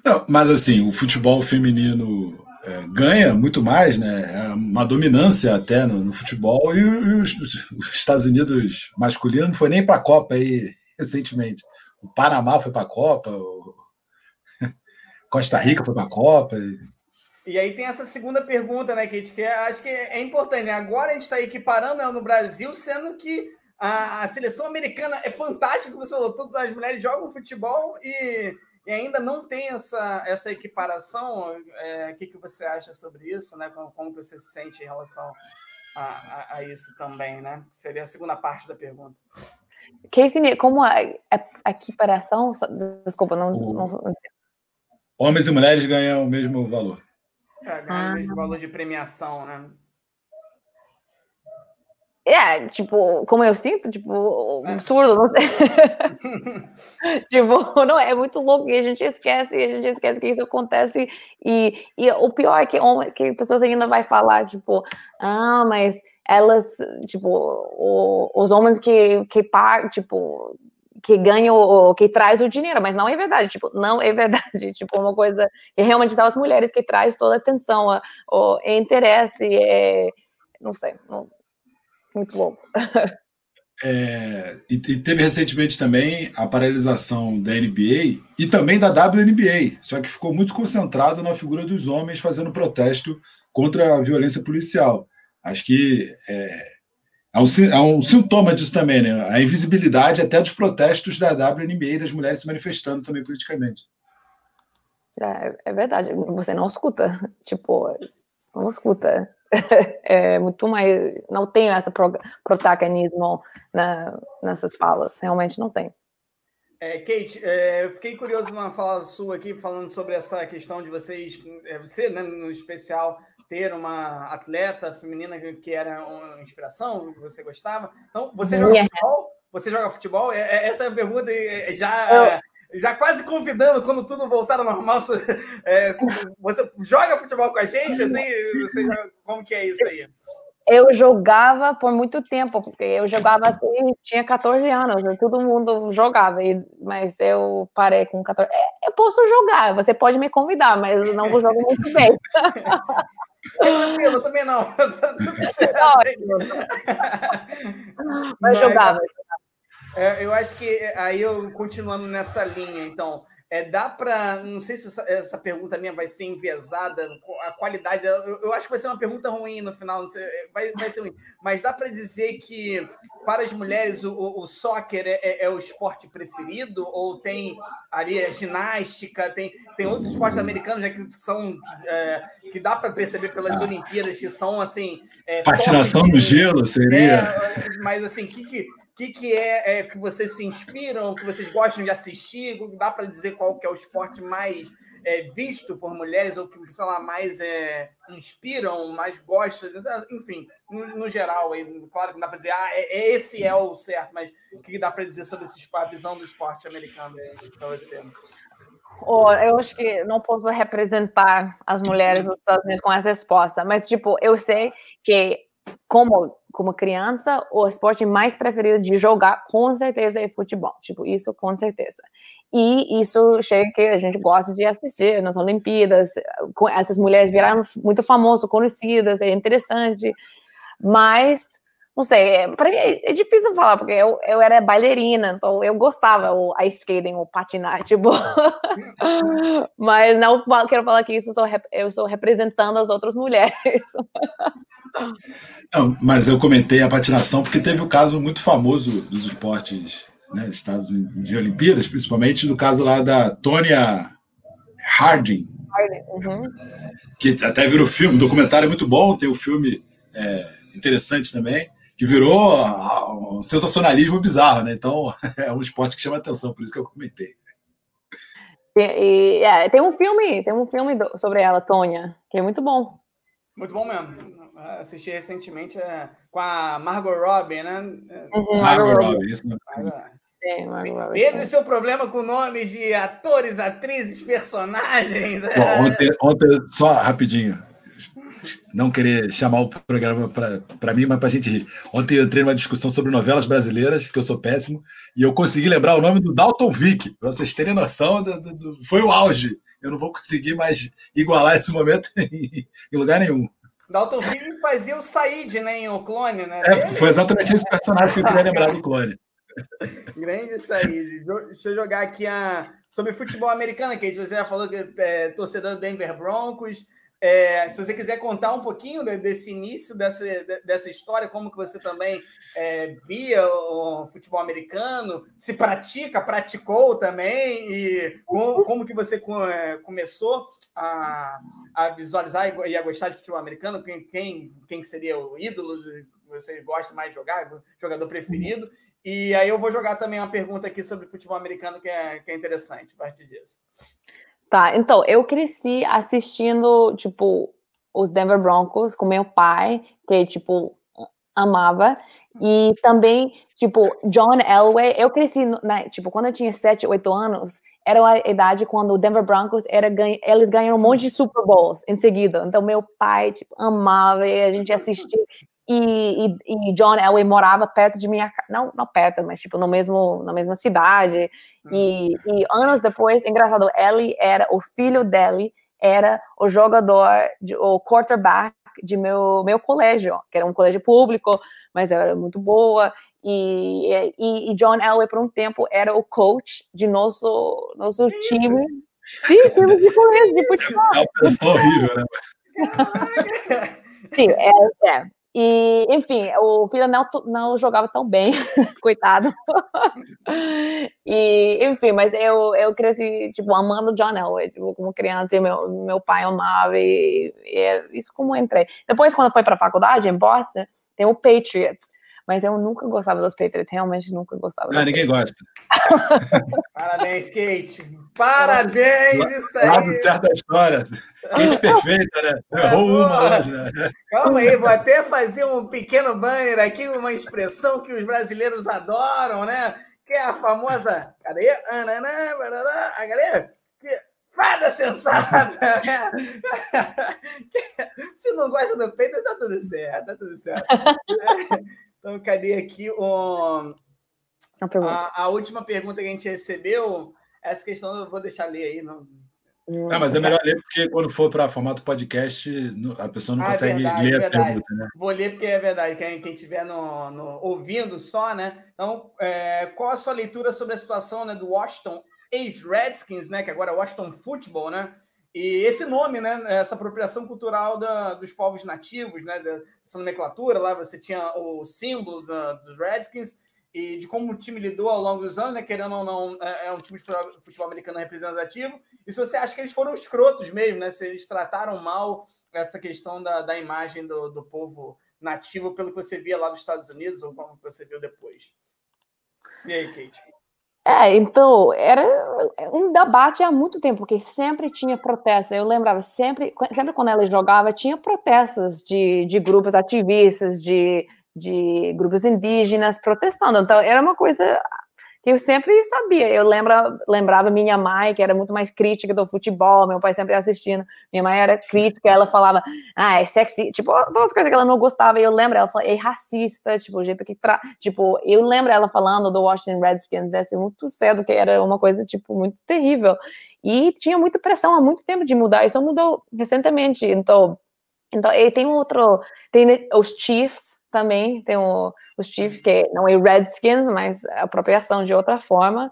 Não, mas assim, o futebol feminino é, ganha muito mais, né? É uma dominância até no, no futebol e, e os, os, Estados Unidos masculino não foi nem para a Copa aí recentemente. O Panamá foi para a Copa, Costa Rica foi para a Copa. E aí tem essa segunda pergunta, né, Kate, que acho que é importante. Né? Agora a gente está equiparando né, no Brasil, sendo que a, a, seleção americana é fantástica, como você falou, todas as mulheres jogam futebol e, e ainda não tem essa, essa equiparação. É, o que, que você acha sobre isso, né? Como, como você se sente em relação a, a, a isso também, né? Seria a segunda parte da pergunta. Casey, como a, a, equiparação? Desculpa, não, não, Homens e mulheres ganham o mesmo valor. É, ganham ah. o mesmo valor de premiação, né? É, tipo, como eu sinto, tipo, é. absurdo, não sei. tipo, não, é muito louco e a gente esquece, a gente esquece que isso acontece e, e o pior é que, que pessoas ainda vai falar, tipo, ah, mas elas, tipo, o, os homens que, que pagam, tipo, que ganha o, que traz o dinheiro, mas não é verdade, tipo, não é verdade, tipo, uma coisa que realmente são as mulheres que traz toda a atenção, o, o interesse, é, não sei, não, muito louco. é, e, e, teve recentemente também a paralisação da NBA e também da WNBA, só que ficou muito concentrado na figura dos homens fazendo protesto contra a violência policial. Acho que é, é, um, é um sintoma disso também, né? A invisibilidade até dos protestos da WNBA e das mulheres se manifestando também politicamente. É, é verdade, você não escuta, tipo, não escuta é muito mais. Não tem esse protagonismo na, nessas falas, realmente não tem. É, Kate, é, eu fiquei curioso numa fala sua aqui, falando sobre essa questão de vocês, é, você, né, no especial, ter uma atleta feminina que era uma inspiração, que você gostava. Então, você joga yeah. futebol? Você joga futebol? É, é, essa é a pergunta já já quase convidando quando tudo voltar ao normal. É, você joga futebol com a gente? Assim, você como que é isso aí? Eu jogava por muito tempo, porque eu jogava tinha 14 anos, todo mundo jogava, mas eu parei com 14. É, eu posso jogar, você pode me convidar, mas não vou jogar muito bem. Tranquilo, também não. mas, mas jogava. É, eu acho que é, aí eu continuando nessa linha, então, é, dá para. Não sei se essa, essa, pergunta minha vai ser enviesada, a qualidade. Eu, eu, acho que vai ser uma pergunta ruim no final, vai, vai ser ruim. Mas dá para dizer que para as mulheres o, o, soccer é, é, é, o esporte preferido? Ou tem ali a ginástica, tem, tem outros esportes americanos né, que são. É, que dá para perceber pelas ah. Olimpíadas, que são assim. É, Patinação no gelo seria. mas assim, que, que que, que é, é, que vocês se inspiram, que vocês gostam de assistir? Dá para dizer qual que é o esporte mais é, visto por mulheres ou que, sei lá, mais é, inspiram, mais gostam? Enfim, no, no geral, claro que não dá para dizer, ah, é, é, esse é o certo, mas o que dá para dizer sobre esse, a visão do esporte americano para você? Oh, eu acho que não posso representar as mulheres dos Estados Unidos com essa resposta, mas, tipo, eu sei que como como criança, o esporte mais preferido de jogar, com certeza, é futebol. Tipo, isso com certeza. E isso chega que a gente gosta de assistir nas Olimpíadas. Essas mulheres viraram muito famosas, conhecidas, é interessante. Mas, não sei, é, para mim é, é, difícil falar, porque eu, eu era bailarina, então eu gostava o ice skating, o patinar, tipo. Mas não quero falar que isso estou, eu estou representando as outras mulheres. Não, mas eu comentei a patinação porque teve o caso muito famoso dos esportes né, Estados Unidos de Olimpíadas, principalmente no caso lá da Tonya Harding, uhum. que até virou filme, um documentário muito bom, tem um filme é, interessante também, que virou um sensacionalismo bizarro, né? Então é um esporte que chama atenção, por isso que eu comentei. E, é, tem um filme, tem um filme sobre ela, Tônia, que é muito bom. Muito bom mesmo assisti recentemente é, com a Margot Robbie, né? Uhum, Margot Robbie, isso não. Pedro e seu problema com nomes de atores, atrizes, personagens. Bom, é. ontem, ontem, só rapidinho, não querer chamar o programa para mim, mas para a gente rir. Ontem eu entrei numa discussão sobre novelas brasileiras, que eu sou péssimo, e eu consegui lembrar o nome do Dalton Vick, para vocês terem noção, do, do, do, foi o auge. Eu não vou conseguir mais igualar esse momento em, em lugar nenhum. Dalton Hill fazia o Said, né, em O Clone, né? É, foi exatamente esse personagem que eu queria lembrar do Clone. Grande Said. Deixa eu jogar aqui a... sobre futebol americano, que você já falou que é torcedor do Denver Broncos. É, se você quiser contar um pouquinho desse início, dessa, dessa história, como que você também é, via o futebol americano, se pratica, praticou também, e como, como que você é, começou a, a visualizar e a gostar de futebol americano, quem, quem, quem seria o ídolo que você gosta mais de jogar, jogador preferido, e aí eu vou jogar também uma pergunta aqui sobre futebol americano que é, que é interessante a partir disso. Tá, então, eu cresci assistindo, tipo, os Denver Broncos com meu pai, que, tipo, amava. E também, tipo, John Elway, eu cresci, né, tipo, quando eu tinha 7, 8 anos, era a idade quando o Denver Broncos era eles ganharam um monte de Super Bowls em seguida. Então meu pai tipo, amava e a gente assistia. E, e, e, John Elway morava perto de minha casa, não, não perto, mas tipo no mesmo na mesma cidade. E, e anos depois, engraçado, ele era o filho dele era o jogador, de, o quarterback de meu, meu colégio, que era um colégio público, mas era muito boa. E, e, e John Elway, por um tempo, era o coach de nosso, nosso time. Sim, time de colégio, de futebol. É uma pessoa horrível, né? Sim, é, é. E, enfim, o filho não, não jogava tão bem, coitado. e, enfim, mas eu, eu cresci, tipo, amando John Elway, tipo, como criança, e meu, meu pai amava, e, e é isso como entrei. Depois, quando eu fui para a faculdade, em Boston, tem o Patriots, mas eu nunca gostava dos Patriots, realmente nunca gostava. Não, ninguém gosta. Parabéns, Kate. Parabéns, isso aí. Lado certo da história. Kate perfeita, né? Errou uma hoje, né? Calma aí, vou até fazer um pequeno banner aqui, uma expressão que os brasileiros adoram, né? Que é a famosa. Cadê? A galera. Fada sensata! Se não gosta do peito, tá tudo certo, tá tudo certo. Então, cadê aqui o, a, a, última pergunta que a gente recebeu? Essa questão eu vou deixar ler aí. Não... Ah, mas é melhor ler porque quando for para formato podcast, a pessoa não ah, consegue verdade, ler a pergunta, né? Vou ler porque é verdade, quem estiver no, no, ouvindo só, né? Então, é, qual a sua leitura sobre a situação né, do Washington ex-Redskins, né? Que agora é Washington Football, né? E esse nome, né, essa apropriação cultural da, dos povos nativos, né, dessa nomenclatura, lá você tinha o símbolo dos Redskins e de como o time lidou ao longo dos anos, né, querendo ou não, é, é um time de futebol americano representativo. E se você acha que eles foram escrotos mesmo, né, se eles trataram mal essa questão da, da imagem do, do povo nativo pelo que você via lá dos Estados Unidos ou como você viu depois. E aí, Kate? É, então, era um debate há muito tempo, porque sempre tinha protestos. Eu lembrava, sempre, sempre quando ela jogava, tinha protestos de, de grupos ativistas, de, de grupos indígenas protestando. Então, era uma coisa eu sempre sabia. Eu lembra, lembrava minha mãe, que era muito mais crítica do futebol, meu pai sempre assistindo. Minha mãe era crítica, ela falava, ah, é sexy, tipo, todas as coisas que ela não gostava. E eu lembro, ela falou, é racista, tipo, o jeito que. Tra... Tipo, eu lembro ela falando do Washington Redskins, desde muito cedo, que era uma coisa, tipo, muito terrível. E tinha muita pressão há muito tempo de mudar, isso mudou recentemente. Então, então e tem outro, tem os Chiefs, também tem o, os Chiefs, que não é Redskins, mas apropriação de outra forma.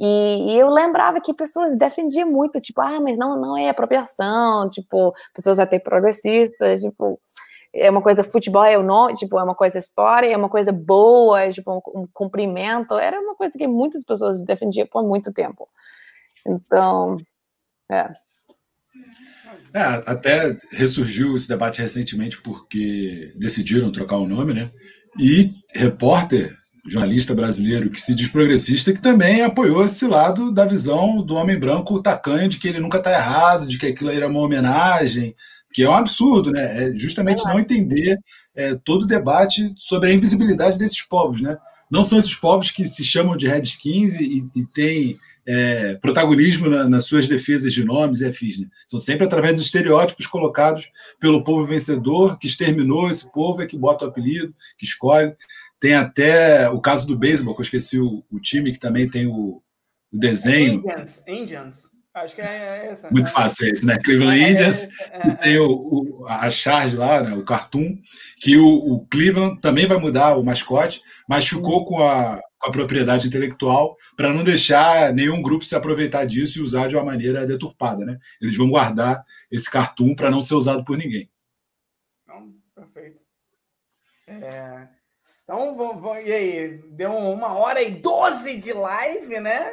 E, e, eu lembrava que pessoas defendiam muito, tipo, ah, mas não, não é apropriação, tipo, pessoas até progressistas, tipo, é uma coisa futebol, é o nome, tipo, é uma coisa história, é uma coisa boa, é, tipo, um, um cumprimento, era uma coisa que muitas pessoas defendiam por muito tempo. Então, é. É, até ressurgiu esse debate recentemente porque decidiram trocar o nome, né? E repórter, jornalista brasileiro que se diz progressista, que também apoiou esse lado da visão do homem branco tacanho, de que ele nunca está errado, de que aquilo era uma homenagem, que é um absurdo, né? É justamente não entender é, todo o debate sobre a invisibilidade desses povos, né? Não são esses povos que se chamam de Redskins e, e têm é, protagonismo na, nas suas defesas de nomes e afins. Né? São sempre através dos estereótipos colocados pelo povo vencedor, que exterminou esse povo, é que bota o apelido, que escolhe. Tem até o caso do beisebol, que eu esqueci o, o time, que também tem o, o desenho. Indians, Indians. Acho que é essa. Muito né? fácil esse, né? Cleveland é, Indians, é, é, é, tem o, o, a charge lá, né? o cartoon, que o, o, Cleveland também vai mudar o mascote, mas ficou com a, com a propriedade intelectual para não deixar nenhum grupo se aproveitar disso e usar de uma maneira deturpada. Né? Eles vão guardar esse cartoon para não ser usado por ninguém. Então, perfeito. É... Então, vamos, e aí? Deu uma hora e doze de live, né?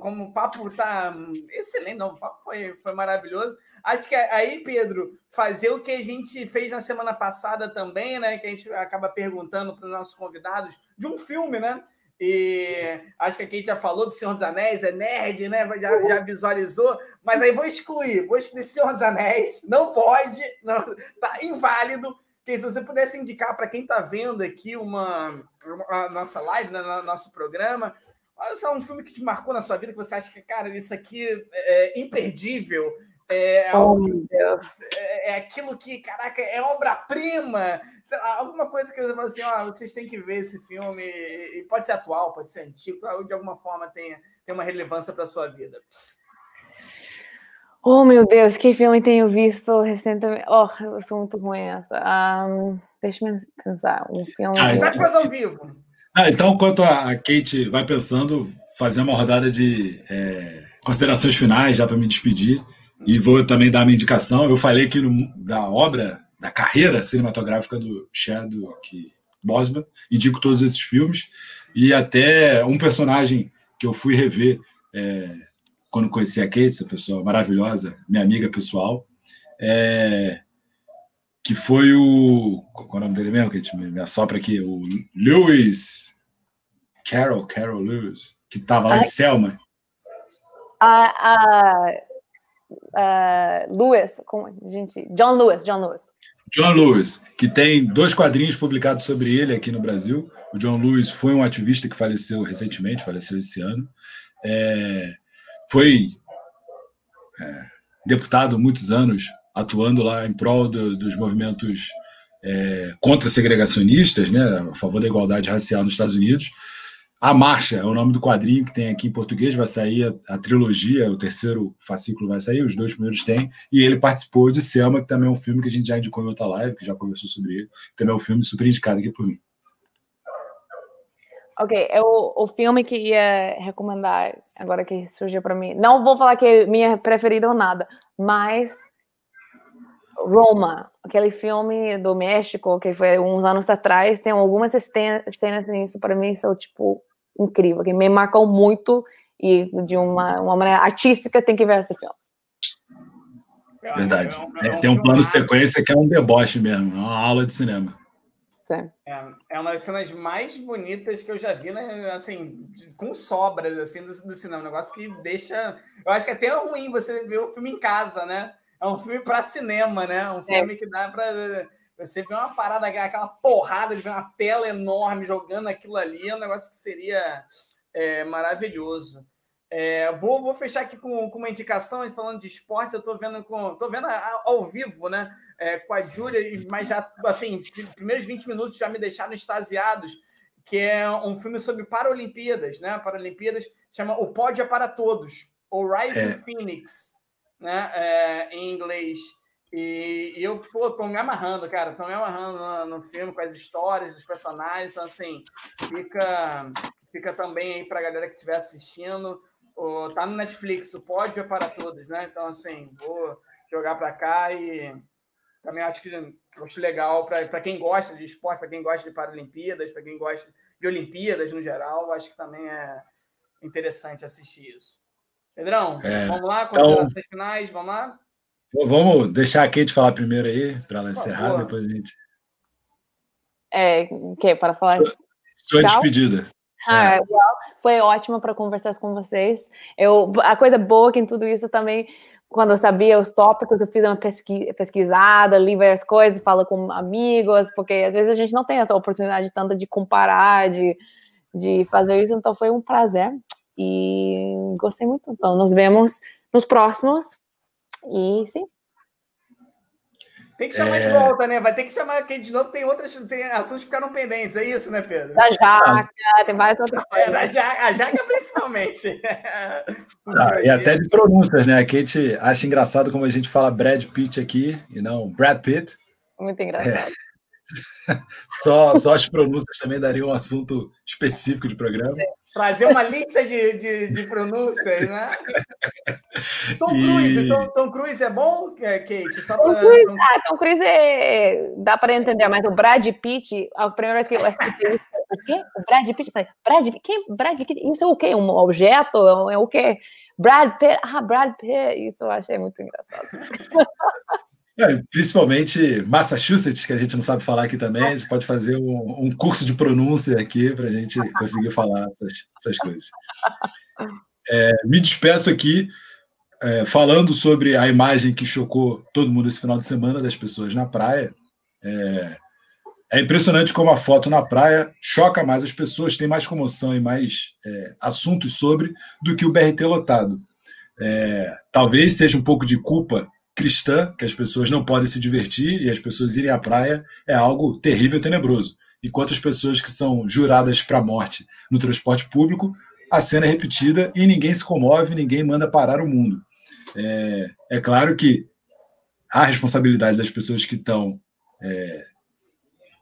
Como o papo tá excelente, não, o papo foi, foi maravilhoso. Acho que aí, Pedro, fazer o que a gente fez na semana passada também, né? Que a gente acaba perguntando para os nossos convidados de um filme, né? E acho que a gente já falou do Senhor dos Anéis, é nerd, né? Já, já visualizou, mas aí vou excluir, vou excluir Senhor dos Anéis, não pode, não, tá inválido. Que se você pudesse indicar para quem está vendo aqui uma, a nossa live, né, nosso programa, olha só um filme que te marcou na sua vida, que você acha que, cara, isso aqui é imperdível, é, oh, é, é, aquilo que, caraca, é obra-prima. Alguma coisa que você fala assim, ó, vocês têm que ver esse filme. E pode ser atual, pode ser antigo, de alguma forma tem, tem uma relevância para a sua vida. Oh, meu Deus, que filme tenho visto recentemente? Oh, eu sou muito ruim essa. Um, deixa eu pensar. Um filme. Ah, Sabe fazer ao vivo? Ah, então, enquanto a Kate vai pensando, fazer uma rodada de é, considerações finais já para me despedir. E vou também dar minha indicação. Eu falei aqui no, da obra, da carreira cinematográfica do Chadwick Boseman. Indico todos esses filmes. E até um personagem que eu fui rever é, quando conheci a Kate, essa pessoa maravilhosa, minha amiga pessoal, é, que foi o. Qual é o nome dele mesmo? Que me, me assopra aqui? O Lewis. Carol, Carol Lewis, que estava lá em Selma. A, a, a Lewis, como, gente, John Lewis, John Lewis. John Lewis, que tem dois quadrinhos publicados sobre ele aqui no Brasil. O John Lewis foi um ativista que faleceu recentemente, faleceu esse ano. É, foi é, deputado muitos anos, atuando lá em prol do, dos movimentos é, contra segregacionistas, né, a favor da igualdade racial nos Estados Unidos. A Marcha é o nome do quadrinho que tem aqui em português, vai sair a, a, trilogia, o terceiro fascículo vai sair, os dois primeiros tem, e ele participou de Selma, que também é um filme que a gente já indicou em outra live, que já conversou sobre ele, também é um filme super indicado aqui por mim. Ok, é o, o filme que ia recomendar, agora que surgiu para mim, não vou falar que é minha preferida ou nada, mas Roma, aquele filme do México que foi uns anos atrás, tem algumas cenas nisso para mim são tipo incrível, que me marcou muito e de uma, uma maneira artística tem que ver esse filme. Verdade. É, tem um plano sequência que é um deboche mesmo, é uma aula de cinema. É, é uma das cenas mais bonitas que eu já vi, né? Assim, com sobras assim do, do cinema, um negócio que deixa. Eu acho que é até ruim você ver o filme em casa, né? É um filme para cinema, né? Um filme é. que dá para você ver uma parada, aquela porrada de ver uma tela enorme jogando aquilo ali, é um negócio que seria é, maravilhoso. É, vou, vou fechar aqui com, com uma indicação, falando de esporte, eu estou vendo com. tô vendo ao vivo, né? É, com a Júlia, mas já, assim, primeiros 20 minutos já me deixaram extasiados, que é um filme sobre Paralimpíadas, né? Paralimpíadas, chama O Pódio é para Todos, ou Rising é. Phoenix né, é, em inglês. E, e, eu, pô, tô me amarrando, cara, tô me amarrando no, no, filme, com as histórias dos personagens. Então, assim, fica, fica também aí pra galera que estiver assistindo. O, tá no Netflix, o pódio é para todos, né? Então, assim, vou jogar para cá e também acho que acho legal para quem gosta de esporte, para quem gosta de Paralimpíadas, para quem gosta de Olimpíadas no geral, acho que também é interessante assistir isso. Pedrão, é, vamos lá, então considerações então, finais, vamos lá? Vamos deixar a Kate falar primeiro aí, para ela encerrar, depois a gente. É, que para falar. Sua, sua despedida. Ah, é. foi ótimo para conversar com vocês. Eu, a coisa boa que em tudo isso também, quando eu sabia os tópicos, eu fiz uma pesqui, pesquisada, li várias coisas, falo com amigos, porque às vezes a gente não tem essa oportunidade tanta de comparar, de, de fazer isso, então foi um prazer. E gostei muito. Então, nos vemos nos próximos. E sim. Tem que chamar é... de volta, né? Vai ter que chamar quem de novo. Tem outras tem assuntos que ficaram pendentes, é isso, né, Pedro? Da Jaca, tem várias outras coisas. É, da Jaca, a Jaca principalmente. Ah, e até de pronúncias, né? A Kate acha engraçado como a gente fala Brad Pitt aqui e não Brad Pitt. Muito engraçado. É. só, só as pronúncias também dariam um assunto específico de programa. É. Trazer uma lista de, de, de pronúncias, né? Tom Cruise, e... Tom, Tom, Cruise é bom, Kate? Só Tom, Cruise, ah, Tom Cruise é... dá para entender, mas o Brad Pitt, a primeira vez que eu escutei isso, o quê? O Brad Pitt? Eu falei, Brad Pitt? Quem? Brad Pitt? Isso é o quê? Um objeto? É o quê? Brad Pitt? Ah, Brad Pitt. Isso eu achei muito engraçado. É, principalmente Massachusetts, que a gente não sabe falar aqui também, a gente pode fazer um, um curso de pronúncia aqui para a gente conseguir falar essas, essas coisas. É, me despeço aqui é, falando sobre a imagem que chocou todo mundo esse final de semana das pessoas na praia. É, é impressionante como a foto na praia choca mais as pessoas, tem mais comoção e mais é, assuntos sobre do que o BRT lotado. É, talvez seja um pouco de culpa cristã, que as pessoas não podem se divertir e as pessoas irem à praia é algo terrível e tenebroso. Enquanto as pessoas que são juradas para a morte no transporte público, a cena é repetida e ninguém se comove, ninguém manda parar o mundo. É, é claro que há responsabilidade das pessoas que estão é,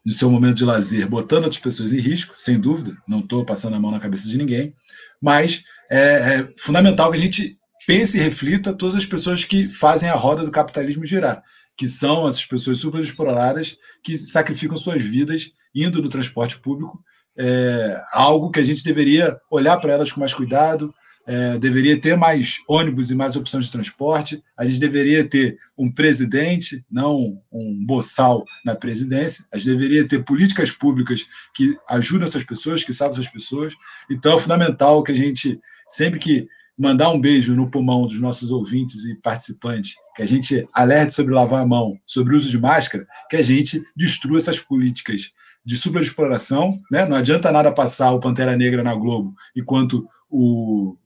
no seu momento de lazer, botando outras pessoas em risco, sem dúvida, não estou passando a mão na cabeça de ninguém, mas é, é, fundamental que a gente pense e reflita todas as pessoas que fazem a roda do capitalismo girar, que são essas pessoas super exploradas que sacrificam suas vidas indo no transporte público, é, algo que a gente deveria olhar para elas com mais cuidado, é, deveria ter mais ônibus e mais opções de transporte, a gente deveria ter um presidente, não um boçal na presidência, a gente deveria ter políticas públicas que ajudam essas pessoas, que salvam essas pessoas. Então é fundamental que a gente, sempre que mandar um beijo no pulmão dos nossos ouvintes e participantes, que a gente alerte sobre lavar a mão, sobre o uso de máscara, que a gente destrua essas políticas de superexploração. Né? Não adianta nada passar o Pantera Negra na Globo enquanto o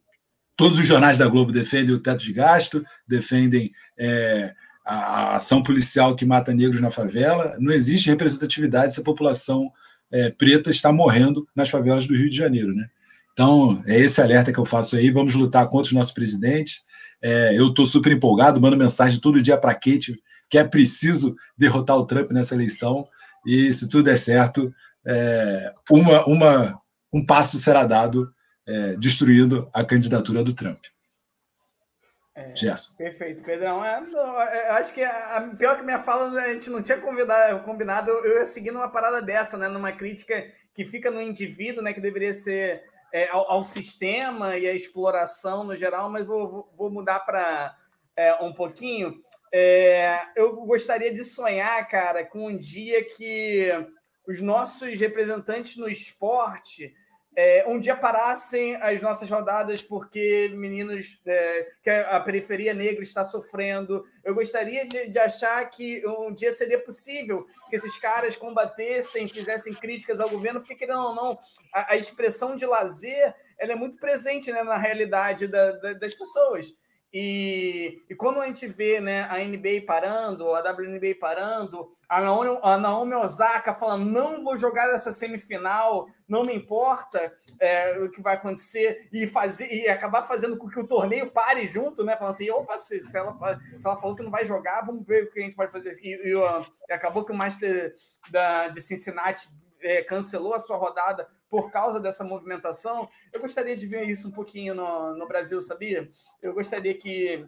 Todos os jornais da Globo defendem o teto de gasto, defendem é, a ação policial que mata negros na favela. Não existe representatividade se a população é, preta está morrendo nas favelas do Rio de Janeiro. Né? Então, é esse alerta que eu faço aí. Vamos lutar contra os nossos presidentes. É, eu estou super empolgado, mando mensagem todo dia para Kate que é preciso derrotar o Trump nessa eleição. E se tudo der certo, é, uma, uma, um passo será dado é, destruindo a candidatura do Trump. É, Gerson. Perfeito, Pedrão. É, é acho que a, a, pior que minha fala, a gente não tinha combinado, eu ia seguir numa parada dessa, né? Numa crítica que fica no indivíduo, né? Que deveria ser é, ao, ao, sistema e à exploração no geral, mas vou, vou mudar para é, um pouquinho. É, eu gostaria de sonhar, cara, com um dia que os nossos representantes no esporte é, um dia parassem as nossas rodadas porque meninos é, que a periferia negra está sofrendo. Eu gostaria de, de, achar que um dia seria possível que esses caras combatessem, fizessem críticas ao governo, porque querendo ou não, a, a expressão de lazer ela é muito presente né, na realidade da, da, das pessoas. E, e, quando a gente vê né, a NBA parando, a WNBA parando, a Naomi, a Naomi Osaka falando: não vou jogar essa semifinal, não me importa é, o que vai acontecer, e, fazer, e acabar fazendo com que o torneio pare junto, né? Falando assim: opa, se, se, ela, se ela falou que não vai jogar, vamos ver o que a gente pode fazer. E, e, e acabou que o Master da, de Cincinnati é, cancelou a sua rodada por causa dessa movimentação, eu gostaria de ver isso um pouquinho no, no Brasil, sabia? Eu gostaria que,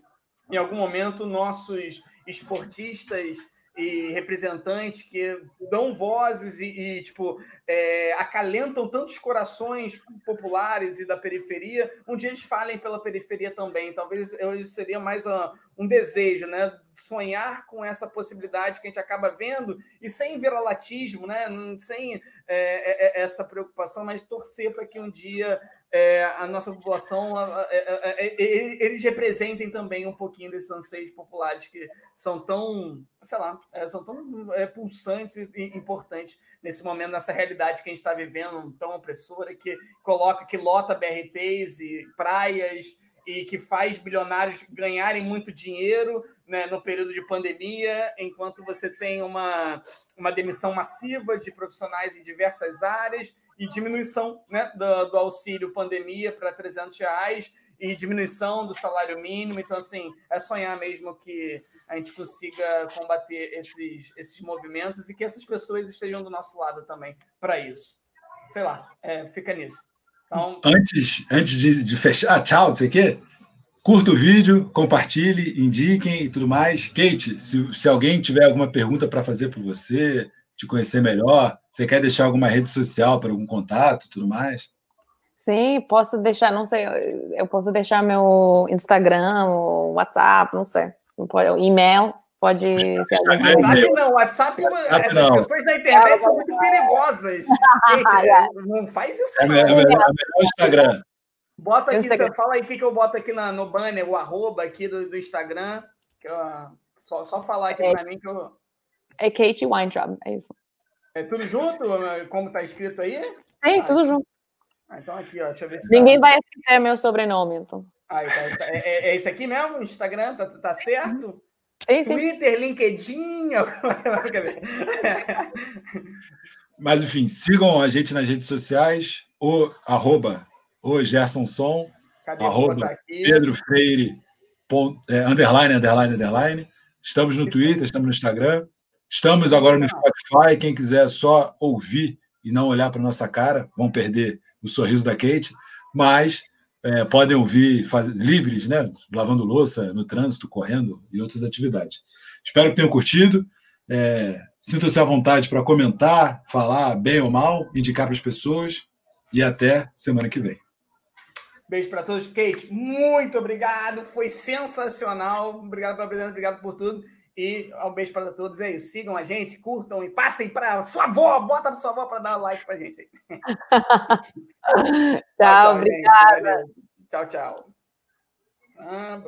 em algum momento, nossos esportistas e representantes que dão vozes e, e tipo, é, acalentam tantos corações populares e da periferia, um dia eles falem pela periferia também. Talvez eu seria mais um desejo, né? Sonhar com essa possibilidade que a gente acaba vendo e sem viralatismo, né? Sem é, é, é essa preocupação, mas torcer para que um dia é, a nossa população, é, é, eles representem também um pouquinho desses anseios populares que são tão, sei lá, são tão pulsantes e importantes nesse momento, nessa realidade que a gente está vivendo, tão opressora, que coloca, que lota BRTs e praias e que faz bilionários ganharem muito dinheiro né, no período de pandemia, enquanto você tem uma, uma demissão massiva de profissionais em diversas áreas e diminuição né, do, do auxílio pandemia para 300 reais e diminuição do salário mínimo. Então, assim, é sonhar mesmo que a gente consiga combater esses, esses movimentos e que essas pessoas estejam do nosso lado também para isso. Sei lá, é, fica nisso. Então... Antes, antes de, de fechar, ah, tchau, não sei o quê. Curta o vídeo, compartilhe, indiquem e tudo mais. Kate, se, se alguém tiver alguma pergunta para fazer para você, te conhecer melhor, você quer deixar alguma rede social para algum contato tudo mais? Sim, posso deixar, não sei, eu posso deixar meu Instagram, WhatsApp, não sei, e-mail, Pode ser. WhatsApp não, WhatsApp, WhatsApp essas não. questões da internet são muito perigosas. Gente, não faz isso. É, não. é, melhor, é Instagram. Bota aqui, Instagram. fala aí o que, que eu boto aqui na, no banner, o arroba aqui do, do Instagram. Que eu, só, só falar aqui é, para mim que eu. É Kate Weintraub, é isso. É tudo junto, como tá escrito aí? Sim, ah, tudo junto. Ah, então aqui, ó, deixa eu ver se Ninguém tá... vai esquecer meu sobrenome, então. Ah, tá, tá, é, é, é esse aqui mesmo? Instagram? Tá, tá certo? Sim, sim. Twitter, LinkedIn. Mas, enfim, sigam a gente nas redes sociais, o arroba o Gerson Som, Cadê arroba Pedro Freire ponto, é, underline, underline, underline. Estamos no Twitter, estamos no Instagram. Estamos agora no Spotify. Quem quiser só ouvir e não olhar para nossa cara, vão perder o sorriso da Kate. Mas é, podem ouvir faz, livres, né? Lavando louça, no trânsito, correndo e outras atividades. Espero que tenham curtido. É, Sinta-se à vontade para comentar, falar bem ou mal, indicar para as pessoas. E até semana que vem. Beijo para todos. Kate, muito obrigado. Foi sensacional. Obrigado pela presença, obrigado por tudo. E um beijo para todos. É isso. Sigam a gente, curtam e passem para sua avó. Bota para sua avó para dar like para gente. tchau, tchau, obrigada. Tchau, tchau. Ah,